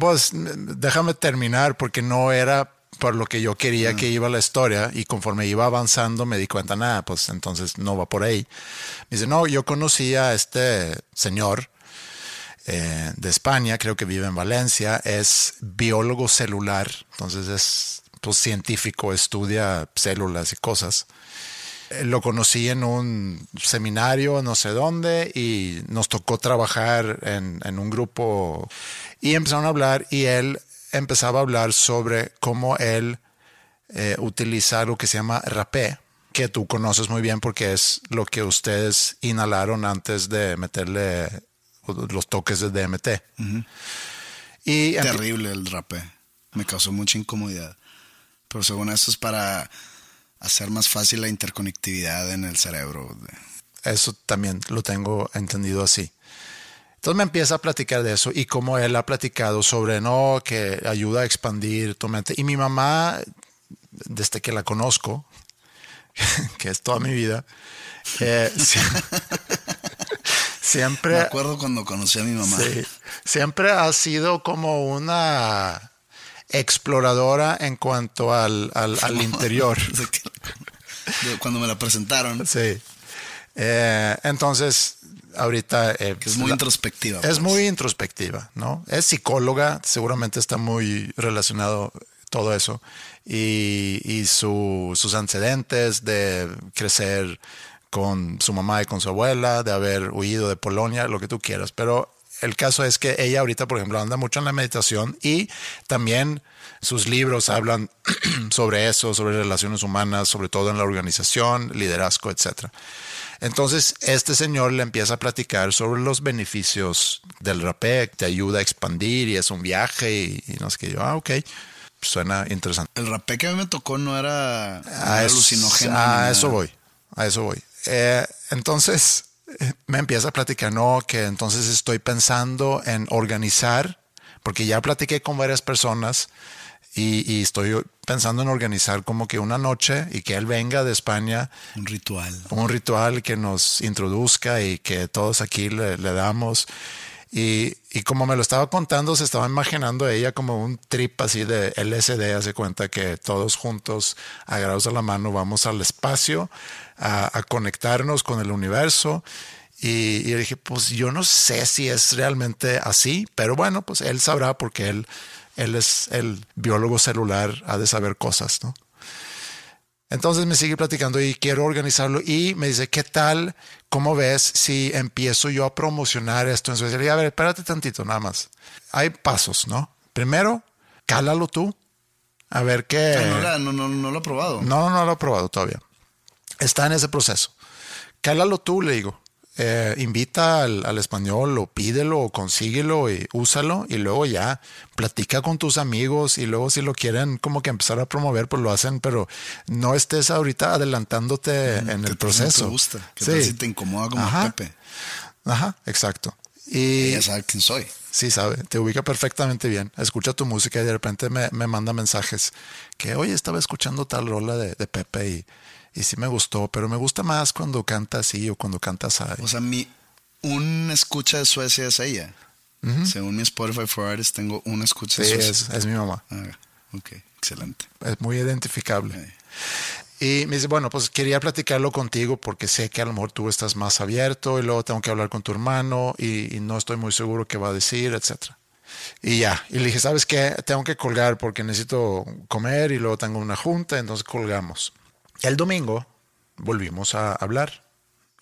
Pues déjame terminar porque no era por lo que yo quería que iba la historia y conforme iba avanzando me di cuenta, nada, pues entonces no va por ahí. Me dice, no, yo conocí a este señor eh, de España, creo que vive en Valencia, es biólogo celular, entonces es pues, científico, estudia células y cosas lo conocí en un seminario, no sé dónde, y nos tocó trabajar en, un grupo y empezaron a hablar y él empezaba a hablar sobre cómo él eh, utiliza lo que se llama rapé, que tú conoces muy bien porque es lo que ustedes inhalaron antes de meterle los toques de DMT. y Terrible el rapé. Me causó mucha incomodidad. Pero según esto es para hacer más fácil la interconectividad en el cerebro. Eso también lo tengo entendido así. Entonces me empieza a platicar de eso y como él ha platicado sobre, no, que ayuda a expandir tu mente. Y mi mamá, desde que la conozco, que es toda mi vida, eh, siempre... Me acuerdo cuando conocí a mi mamá. siempre ha sido como una exploradora en cuanto al, al, interior. Cuando me la presentaron. Sí. Eh, entonces, ahorita... Eh, es muy introspectiva. Es pues. muy introspectiva, ¿no? Es psicóloga, seguramente está muy relacionado todo eso. Y, y sus antecedentes de crecer con su mamá y con su abuela, de haber huido de Polonia, lo que tú quieras. Pero el caso es que ella ahorita, por ejemplo, anda mucho en la meditación y también sus libros hablan sobre eso, sobre relaciones humanas, sobre todo en la organización, liderazgo, etc. Entonces, este señor le empieza a platicar sobre los beneficios del rapé, te ayuda a expandir y es un viaje y, no sé qué. Yo, ah, ok, suena interesante. El rapé que a mí me tocó no era, alucinógeno. A eso voy, a eso voy. Eh, entonces, me empieza a platicar, no, que entonces estoy pensando en organizar, porque ya platiqué con varias personas y, estoy pensando en organizar como que una noche y que él venga de España. Un ritual. Un ritual que nos introduzca y que todos aquí le, damos. Y, y, como me lo estaba contando, se estaba imaginando ella como un trip así de LSD, hace cuenta que todos juntos, agarrados a la mano, vamos al espacio a, conectarnos con el universo. Y, y, dije, pues yo no sé si es realmente así, pero bueno, pues él sabrá porque él él es el biólogo celular, ha de saber cosas, ¿no? Entonces me sigue platicando y quiero organizarlo y me dice, ¿qué tal? ¿Cómo ves si empiezo yo a promocionar esto en Suecia? Y a ver, espérate tantito nada más. Hay pasos, ¿no? Primero, cálalo tú. A ver qué... No, no, no, lo he probado. No, no, no lo he probado todavía. Está en ese proceso. Cálalo tú, le digo. Eh, invita al, español o pídelo o consíguelo y úsalo y luego ya platica con tus amigos y luego si lo quieren como que empezar a promover pues lo hacen pero no estés ahorita adelantándote mm, en el proceso. te gusta, que si te incomoda como Ajá. Pepe. Ajá, exacto. Y ella sabe quién soy. Sí, sabe, te ubica perfectamente bien. Escucha tu música y de repente me, manda mensajes que, oye, estaba escuchando tal rola de, de Pepe y, y sí me gustó, pero me gusta más cuando canta así o cuando canta así. O sea, mi, un escucha de Suecia es ella. Según mi Spotify for Artists, tengo una escucha de sí, Suecia. Es, es mi mamá. Ah, ok, excelente. Es muy identificable. Y me dice, bueno, pues quería platicarlo contigo porque sé que a lo mejor tú estás más abierto y luego tengo que hablar con tu hermano y, y no estoy muy seguro qué va a decir, etcétera. Y ya, y le dije, ¿sabes qué? Tengo que colgar porque necesito comer y luego tengo una junta, entonces colgamos. El domingo volvimos a hablar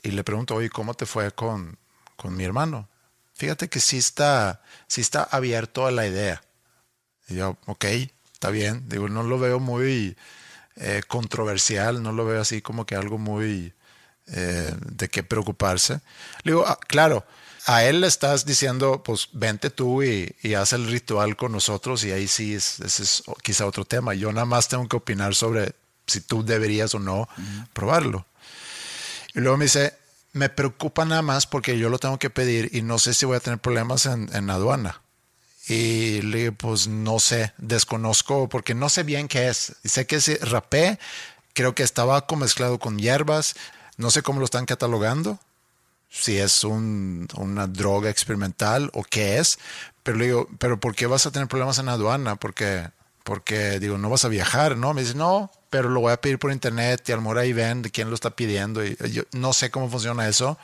y le pregunto, oye, ¿cómo te fue con, con mi hermano? Fíjate que sí está, sí está abierto a la idea. Y yo, ok, está bien. Digo, no lo veo muy eh, controversial, no lo veo así como que algo muy eh, de qué preocuparse. Le digo, ah, claro, a él le estás diciendo, pues vente tú y, y haz el ritual con nosotros y ahí sí, es, ese es quizá otro tema. Yo nada más tengo que opinar sobre si tú deberías o no probarlo. Y luego me dice, me preocupa nada más porque yo lo tengo que pedir y no sé si voy a tener problemas en, en aduana. Y le digo, pues no sé, desconozco porque no sé bien qué es. Sé que es rapé, creo que está tabaco mezclado con hierbas, no sé cómo lo están catalogando, si es un, una droga experimental o qué es, pero le digo, pero ¿por qué vas a tener problemas en aduana? Porque, porque digo, no vas a viajar, ¿no? Me dice, no, pero lo voy a pedir por internet y a lo mejor ahí ven de quién lo está pidiendo y yo no sé cómo funciona eso.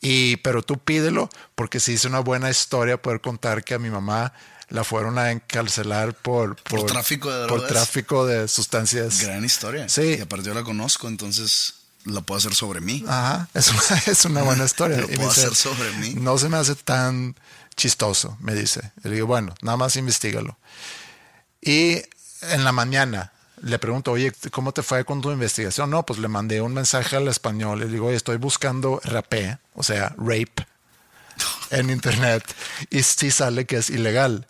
Y, pero tú pídelo porque si es una buena historia poder contar que a mi mamá la fueron a encarcelar por, por, por tráfico de por tráfico de sustancias. Gran historia. Sí. Y aparte yo la conozco, entonces la puedo hacer sobre mí. Ajá, es una, es una buena historia. lo puedo hacer sobre mí. No se me hace tan chistoso, me dice. Le digo, bueno, nada más investigalo. Y en la mañana le pregunto, oye, ¿cómo te fue con tu investigación? No, pues le mandé un mensaje al español. Le digo, oye, estoy buscando rapé, o sea, rape, en internet. Y sí sale que es ilegal.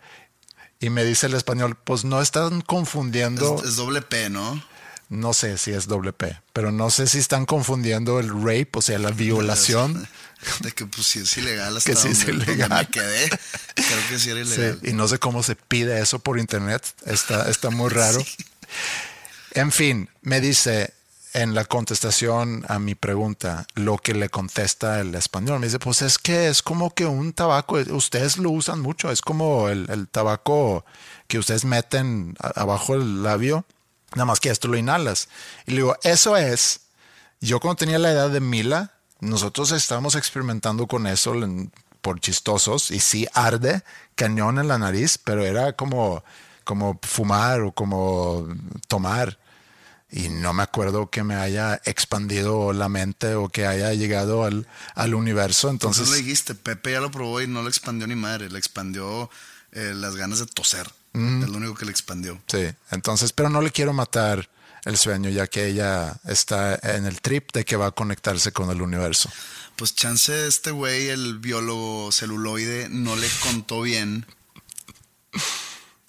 Y me dice el español, pues no están confundiendo. Es, es doble P, ¿no? No sé si es doble P, pero no sé si están confundiendo el rape, o sea, la violación. De que pues si es ilegal hasta que sí donde, es donde ilegal. me quedé. Creo que sí era ilegal. Sí, y no sé cómo se pide eso por internet. Está, está muy raro. En fin, me dice en la contestación a mi pregunta lo que le contesta el español. Me dice, pues es que es como que un tabaco, ustedes lo usan mucho, es como el, el tabaco que ustedes meten abajo el labio, nada más que esto lo inhalas. Y le digo, eso es, yo cuando tenía la edad de Mila, nosotros estábamos experimentando con eso por chistosos y sí arde cañón en la nariz, pero era como, como fumar o como tomar. Y no me acuerdo que me haya expandido la mente o que haya llegado al, al universo. Entonces Entonces, le dijiste, Pepe ya lo probó y no le expandió ni madre, le expandió eh, las ganas de toser. Es lo único que le expandió. sí, entonces, pero no le quiero matar el sueño, ya que ella está en el trip de que va a conectarse con el universo. Pues chance este güey, el biólogo celuloide, no le contó bien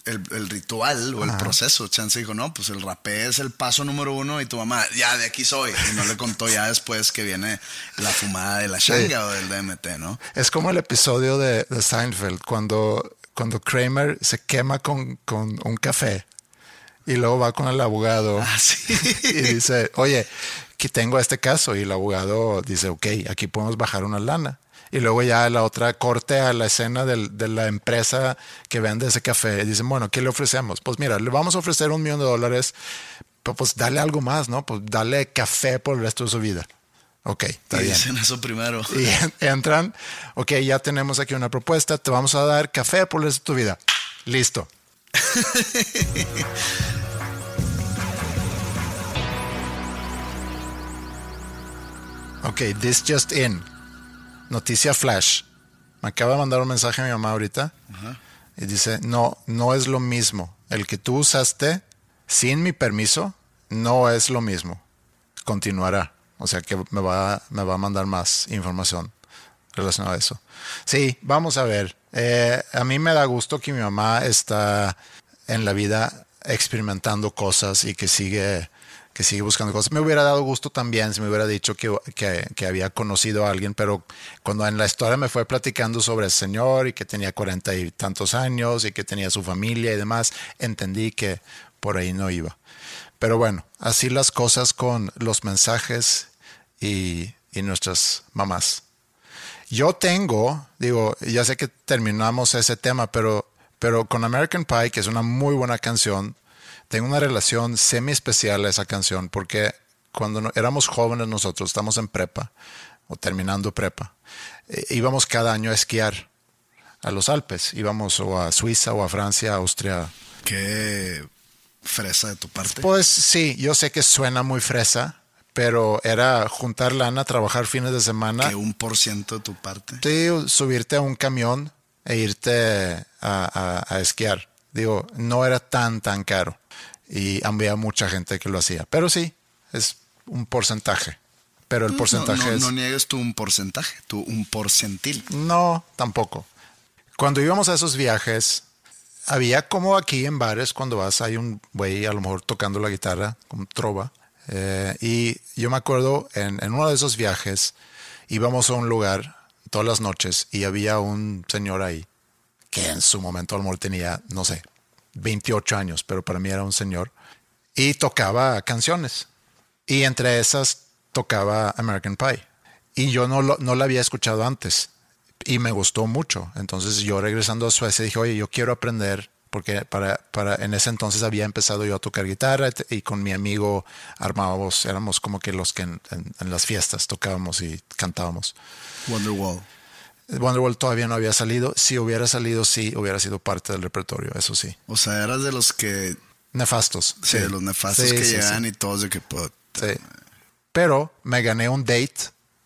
el, el ritual o el proceso. Chance dijo, no, pues el rapé es el paso número uno y tu mamá, ya de aquí soy. Y no le contó ya después que viene la fumada de la shanga o del DMT, ¿no? Es como el episodio de, de Seinfeld, cuando, cuando Kramer se quema con, con un café y luego va con el abogado Ah, sí. y dice, oye, que tengo este caso. Y el abogado dice, ok, aquí podemos bajar una lana. Y luego ya la otra corte a la escena del- de la empresa que vende ese café. Y dicen, bueno, ¿qué le ofrecemos? Pues mira, le vamos a ofrecer un millón de dólares, pero pues dale algo más, ¿no? Pues dale café por el resto de su vida. Ok, está Y bien. dicen eso primero. Y en- entran, ok, ya tenemos aquí una propuesta, te vamos a dar café por el resto de tu vida. Listo. Ok, this just in. Noticia flash. Me acaba de mandar un mensaje a mi mamá ahorita y dice, no, no es lo mismo. El que tú usaste sin mi permiso no es lo mismo. Continuará. O sea que me va, me va a mandar más información relacionada a eso. Sí, vamos a ver. Eh, a mí me da gusto que mi mamá está en la vida experimentando cosas y que sigue, que sigue buscando cosas. Me hubiera dado gusto también si me hubiera dicho que, que, había conocido a alguien, pero cuando en la historia me fue platicando sobre el señor y que tenía cuarenta y tantos años y que tenía su familia y demás, entendí que por ahí no iba. Pero bueno, así las cosas con los mensajes y, y nuestras mamás. Yo tengo, digo, ya sé que terminamos ese tema, pero, pero con American Pie, que es una muy buena canción, tengo una relación semi especial a esa canción porque cuando no- éramos jóvenes nosotros, estamos en prepa o terminando prepa, eh, íbamos cada año a esquiar a los Alpes. Íbamos o a Suiza o a Francia, Austria. Qué fresa de tu parte. Pues sí, yo sé que suena muy fresa, pero era juntar lana, trabajar fines de semana. Que un por ciento de tu parte. Sí, subirte a un camión e irte a, a- a esquiar. Digo, no era tan, tan caro. Y había mucha gente que lo hacía. Pero sí, es un porcentaje. Pero el No, porcentaje no, es... no niegues tú un porcentaje, tú un porcentil. No, tampoco. Cuando íbamos a esos viajes, había como aquí en bares, cuando vas, hay un güey a lo mejor tocando la guitarra, con trova. Eh, y yo me acuerdo en, en uno de esos viajes, íbamos a un lugar todas las noches y había un señor ahí que en su momento a lo mejor tenía, no sé, 28 años, pero para mí era un señor. Y tocaba canciones. Y entre esas tocaba American Pie. Y yo no, lo, no la había escuchado antes. Y me gustó mucho. Entonces yo regresando a Suecia dije, oye, yo quiero aprender. Porque para, para, en ese entonces había empezado yo a tocar guitarra y con mi amigo armábamos, éramos como que los que en, las fiestas tocábamos y cantábamos. Wonderwall. Wonderwall todavía no había salido. Si hubiera salido, sí, hubiera sido parte del repertorio, eso sí. O sea, eras de los que. Nefastos. Sí, de los nefastos Sí, que sí, llegan sí. y todos de que. puta. Sí. Pero me gané un date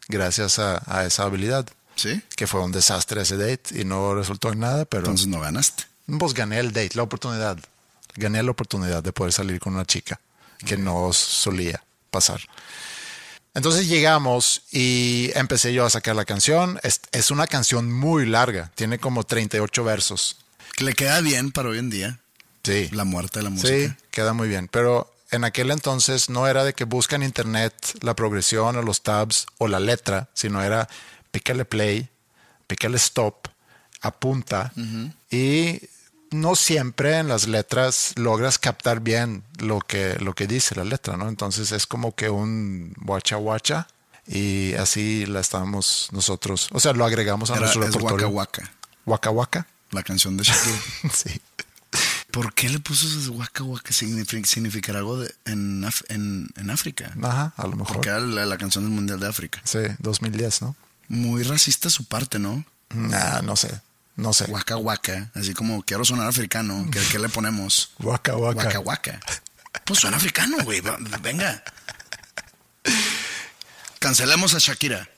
gracias a, a esa habilidad, ¿Sí? que fue un desastre ese date y no resultó en nada, pero Entonces no ganaste. pues gané el date, la oportunidad. Gané la oportunidad de poder salir con una chica que no solía pasar. Entonces llegamos y empecé yo a sacar la canción. Es, es una canción muy larga, tiene como 38 versos. Que le queda bien para hoy en día. Sí. La muerte de la música. Sí, queda muy bien. Pero en aquel entonces no era de que busca en internet la progresión o los tabs o la letra, sino era pícale play, pícale stop, apunta y no siempre en las letras logras captar bien lo que, lo que dice la letra, ¿no? Entonces es como que un guacha guacha y así la estábamos nosotros, o sea, lo agregamos a Era, nuestro es Waka repertorio. Waka, Waka Waka. la canción de Shakira. sí. ¿Por qué le puso ese Waka Waka? ¿Significa, significar algo de- en, Af- en, en África? Ajá, a lo mejor. Porque era la, la canción del Mundial de África. Sí, 2010, ¿no? Muy racista su parte, ¿no? Nah, no sé. No sé. Waka Waka. Así como quiero sonar africano. ¿Qué, qué le ponemos? Waka waka. Waka Waka. Pues suena africano, güey. Venga. Cancelemos a Shakira.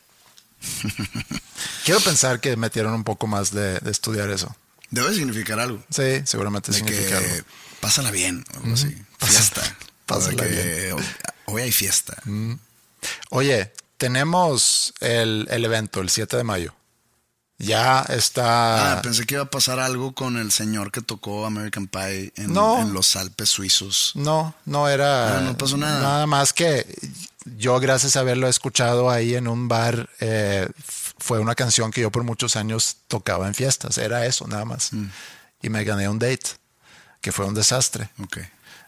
Quiero pensar que metieron un poco más de, de estudiar eso. Debe significar algo. Sí, seguramente De significa que algo. pásala bien. o algo así. Fiesta. Pásala hoy- Hoy hay fiesta. Oye, tenemos el, el evento el 7 de mayo. Ya está. Ah, pensé que iba a pasar algo con el señor que tocó American Pie en, No. en los Alpes suizos. No, no era. Ah, no pasó nada. Nada más que yo, gracias a haberlo escuchado ahí en un bar, eh, fue una canción que yo por muchos años tocaba en fiestas. Era eso, nada más. Mm. Y me gané un date, que fue un desastre. Ok.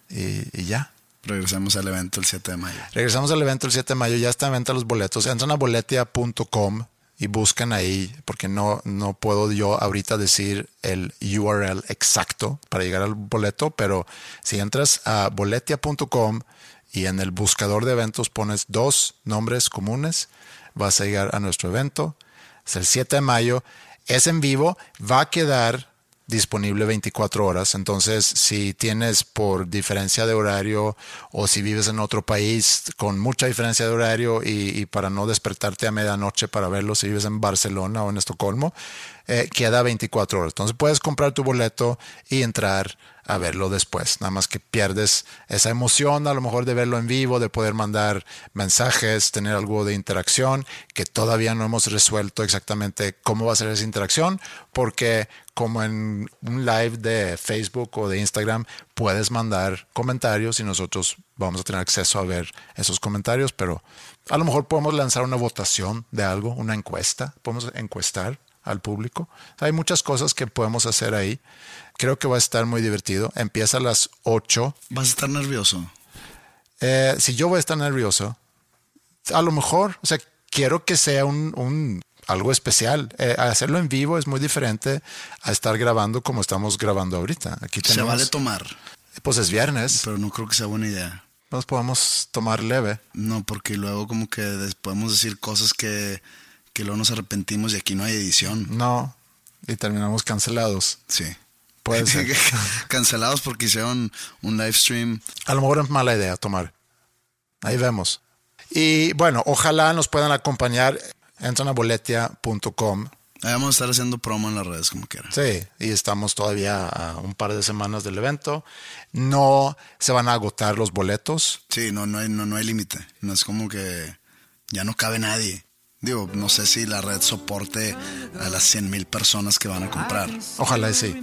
Y, y ya. Regresamos al evento el 7 de mayo. Regresamos al evento el 7 de mayo, ya está en venta los boletos. Entran a boletia.com y buscan ahí, porque no, no puedo yo ahorita decir el URL exacto para llegar al boleto, pero si entras a boletia.com y en el buscador de eventos pones dos nombres comunes, vas a llegar a nuestro evento. Es el 7 de mayo, es en vivo, va a quedar disponible 24 horas. Entonces, si tienes por diferencia de horario o si vives en otro país con mucha diferencia de horario y, para no despertarte a medianoche para verlo, si vives en Barcelona o en Estocolmo, eh, queda 24 horas. Entonces, puedes comprar tu boleto y entrar a verlo después. Nada más que pierdes esa emoción a lo mejor de verlo en vivo, de poder mandar mensajes, tener algo de interacción, que todavía no hemos resuelto exactamente cómo va a ser esa interacción, porque como en un live de Facebook o de Instagram, puedes mandar comentarios y nosotros vamos a tener acceso a ver esos comentarios, pero a lo mejor podemos lanzar una votación de algo, una encuesta, podemos encuestar al público. Hay muchas cosas que podemos hacer ahí. Creo que va a estar muy divertido. Empieza a las 8. Vas a estar nervioso. Eh, si yo voy a estar nervioso, a lo mejor, o sea, quiero que sea un, un- algo especial. Eh, hacerlo en vivo es muy diferente a estar grabando como estamos grabando ahorita. Aquí Se tenemos, vale tomar, pues es viernes. pero no creo que sea buena idea. Nos podemos tomar leve. No, porque luego como que podemos decir cosas que, que luego nos arrepentimos y aquí no hay edición. No. Y terminamos cancelados. Sí. Puede ser. Cancelados porque hicieron un live stream. A lo mejor es mala idea tomar. Ahí vemos. Y bueno, ojalá nos puedan acompañar. Entran a boletia.com. Ahí vamos a estar haciendo promo en las redes como quieran. Sí, y estamos todavía a un par de semanas del evento. No se van a agotar los boletos. Sí, no, no hay, no, no hay límite. No es como que ya no cabe nadie. Digo, no sé si la red soporte a las 100 mil personas que van a comprar. Ojalá y sí.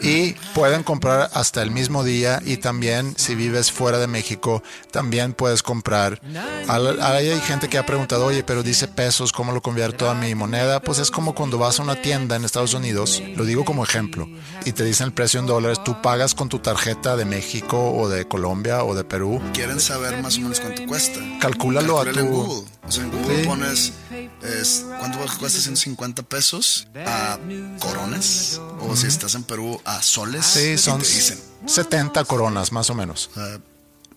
Y pueden comprar hasta el mismo día y también si vives fuera de México, también puedes comprar. Hay gente que ha preguntado, oye, pero dice pesos, ¿cómo lo convierto a mi moneda? Pues es como cuando vas a una tienda en Estados Unidos, lo digo como ejemplo, y te dicen el precio en dólares, tú pagas con tu tarjeta de México o de Colombia o de Perú. Quieren saber más o menos cuánto cuesta. Calcúlalo a tu... O sea, en Google pones es, cuánto cuesta 150 pesos a coronas. O si estás en Perú a soles. Sí, y son te dicen. 70 coronas más o menos.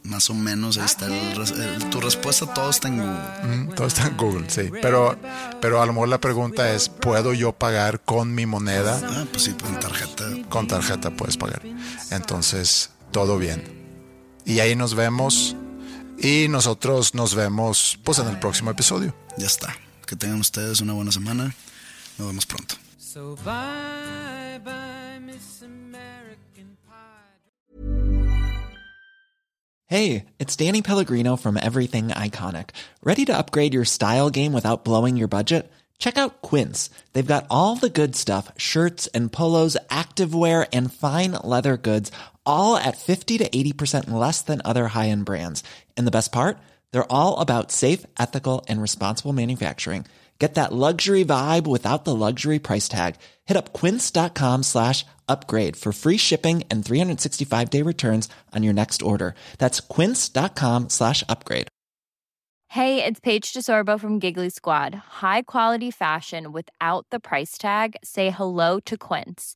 Más o menos ahí está el res- el- tu respuesta. Todo está en Google. Mm, Todo está en Google, sí. Pero, pero a lo mejor la pregunta es, ¿puedo yo pagar con mi moneda? Ah, pues sí, en tarjeta. Con tarjeta puedes pagar. Entonces, todo bien. Y ahí nos vemos. Y nosotros nos vemos pues en el próximo episodio. Ya está. Que tengan ustedes una buena semana. Nos vemos pronto. So bye bye, Miss American Pie. Hey, it's Danny Pellegrino from Everything Iconic. Ready to upgrade your style game without blowing your budget? Check out Quince. They've got all the good stuff shirts and polos, activewear, and fine leather goods, all at 50 to 80% less than other high end brands. And the best part? They're all about safe, ethical, and responsible manufacturing. Get that luxury vibe without the luxury price tag. Hit up quince.com slash upgrade for free shipping and 365 day returns on your next order. That's quince.com slash upgrade. Hey, it's Paige DeSorbo from Giggly Squad. High quality fashion without the price tag. Say hello to Quince.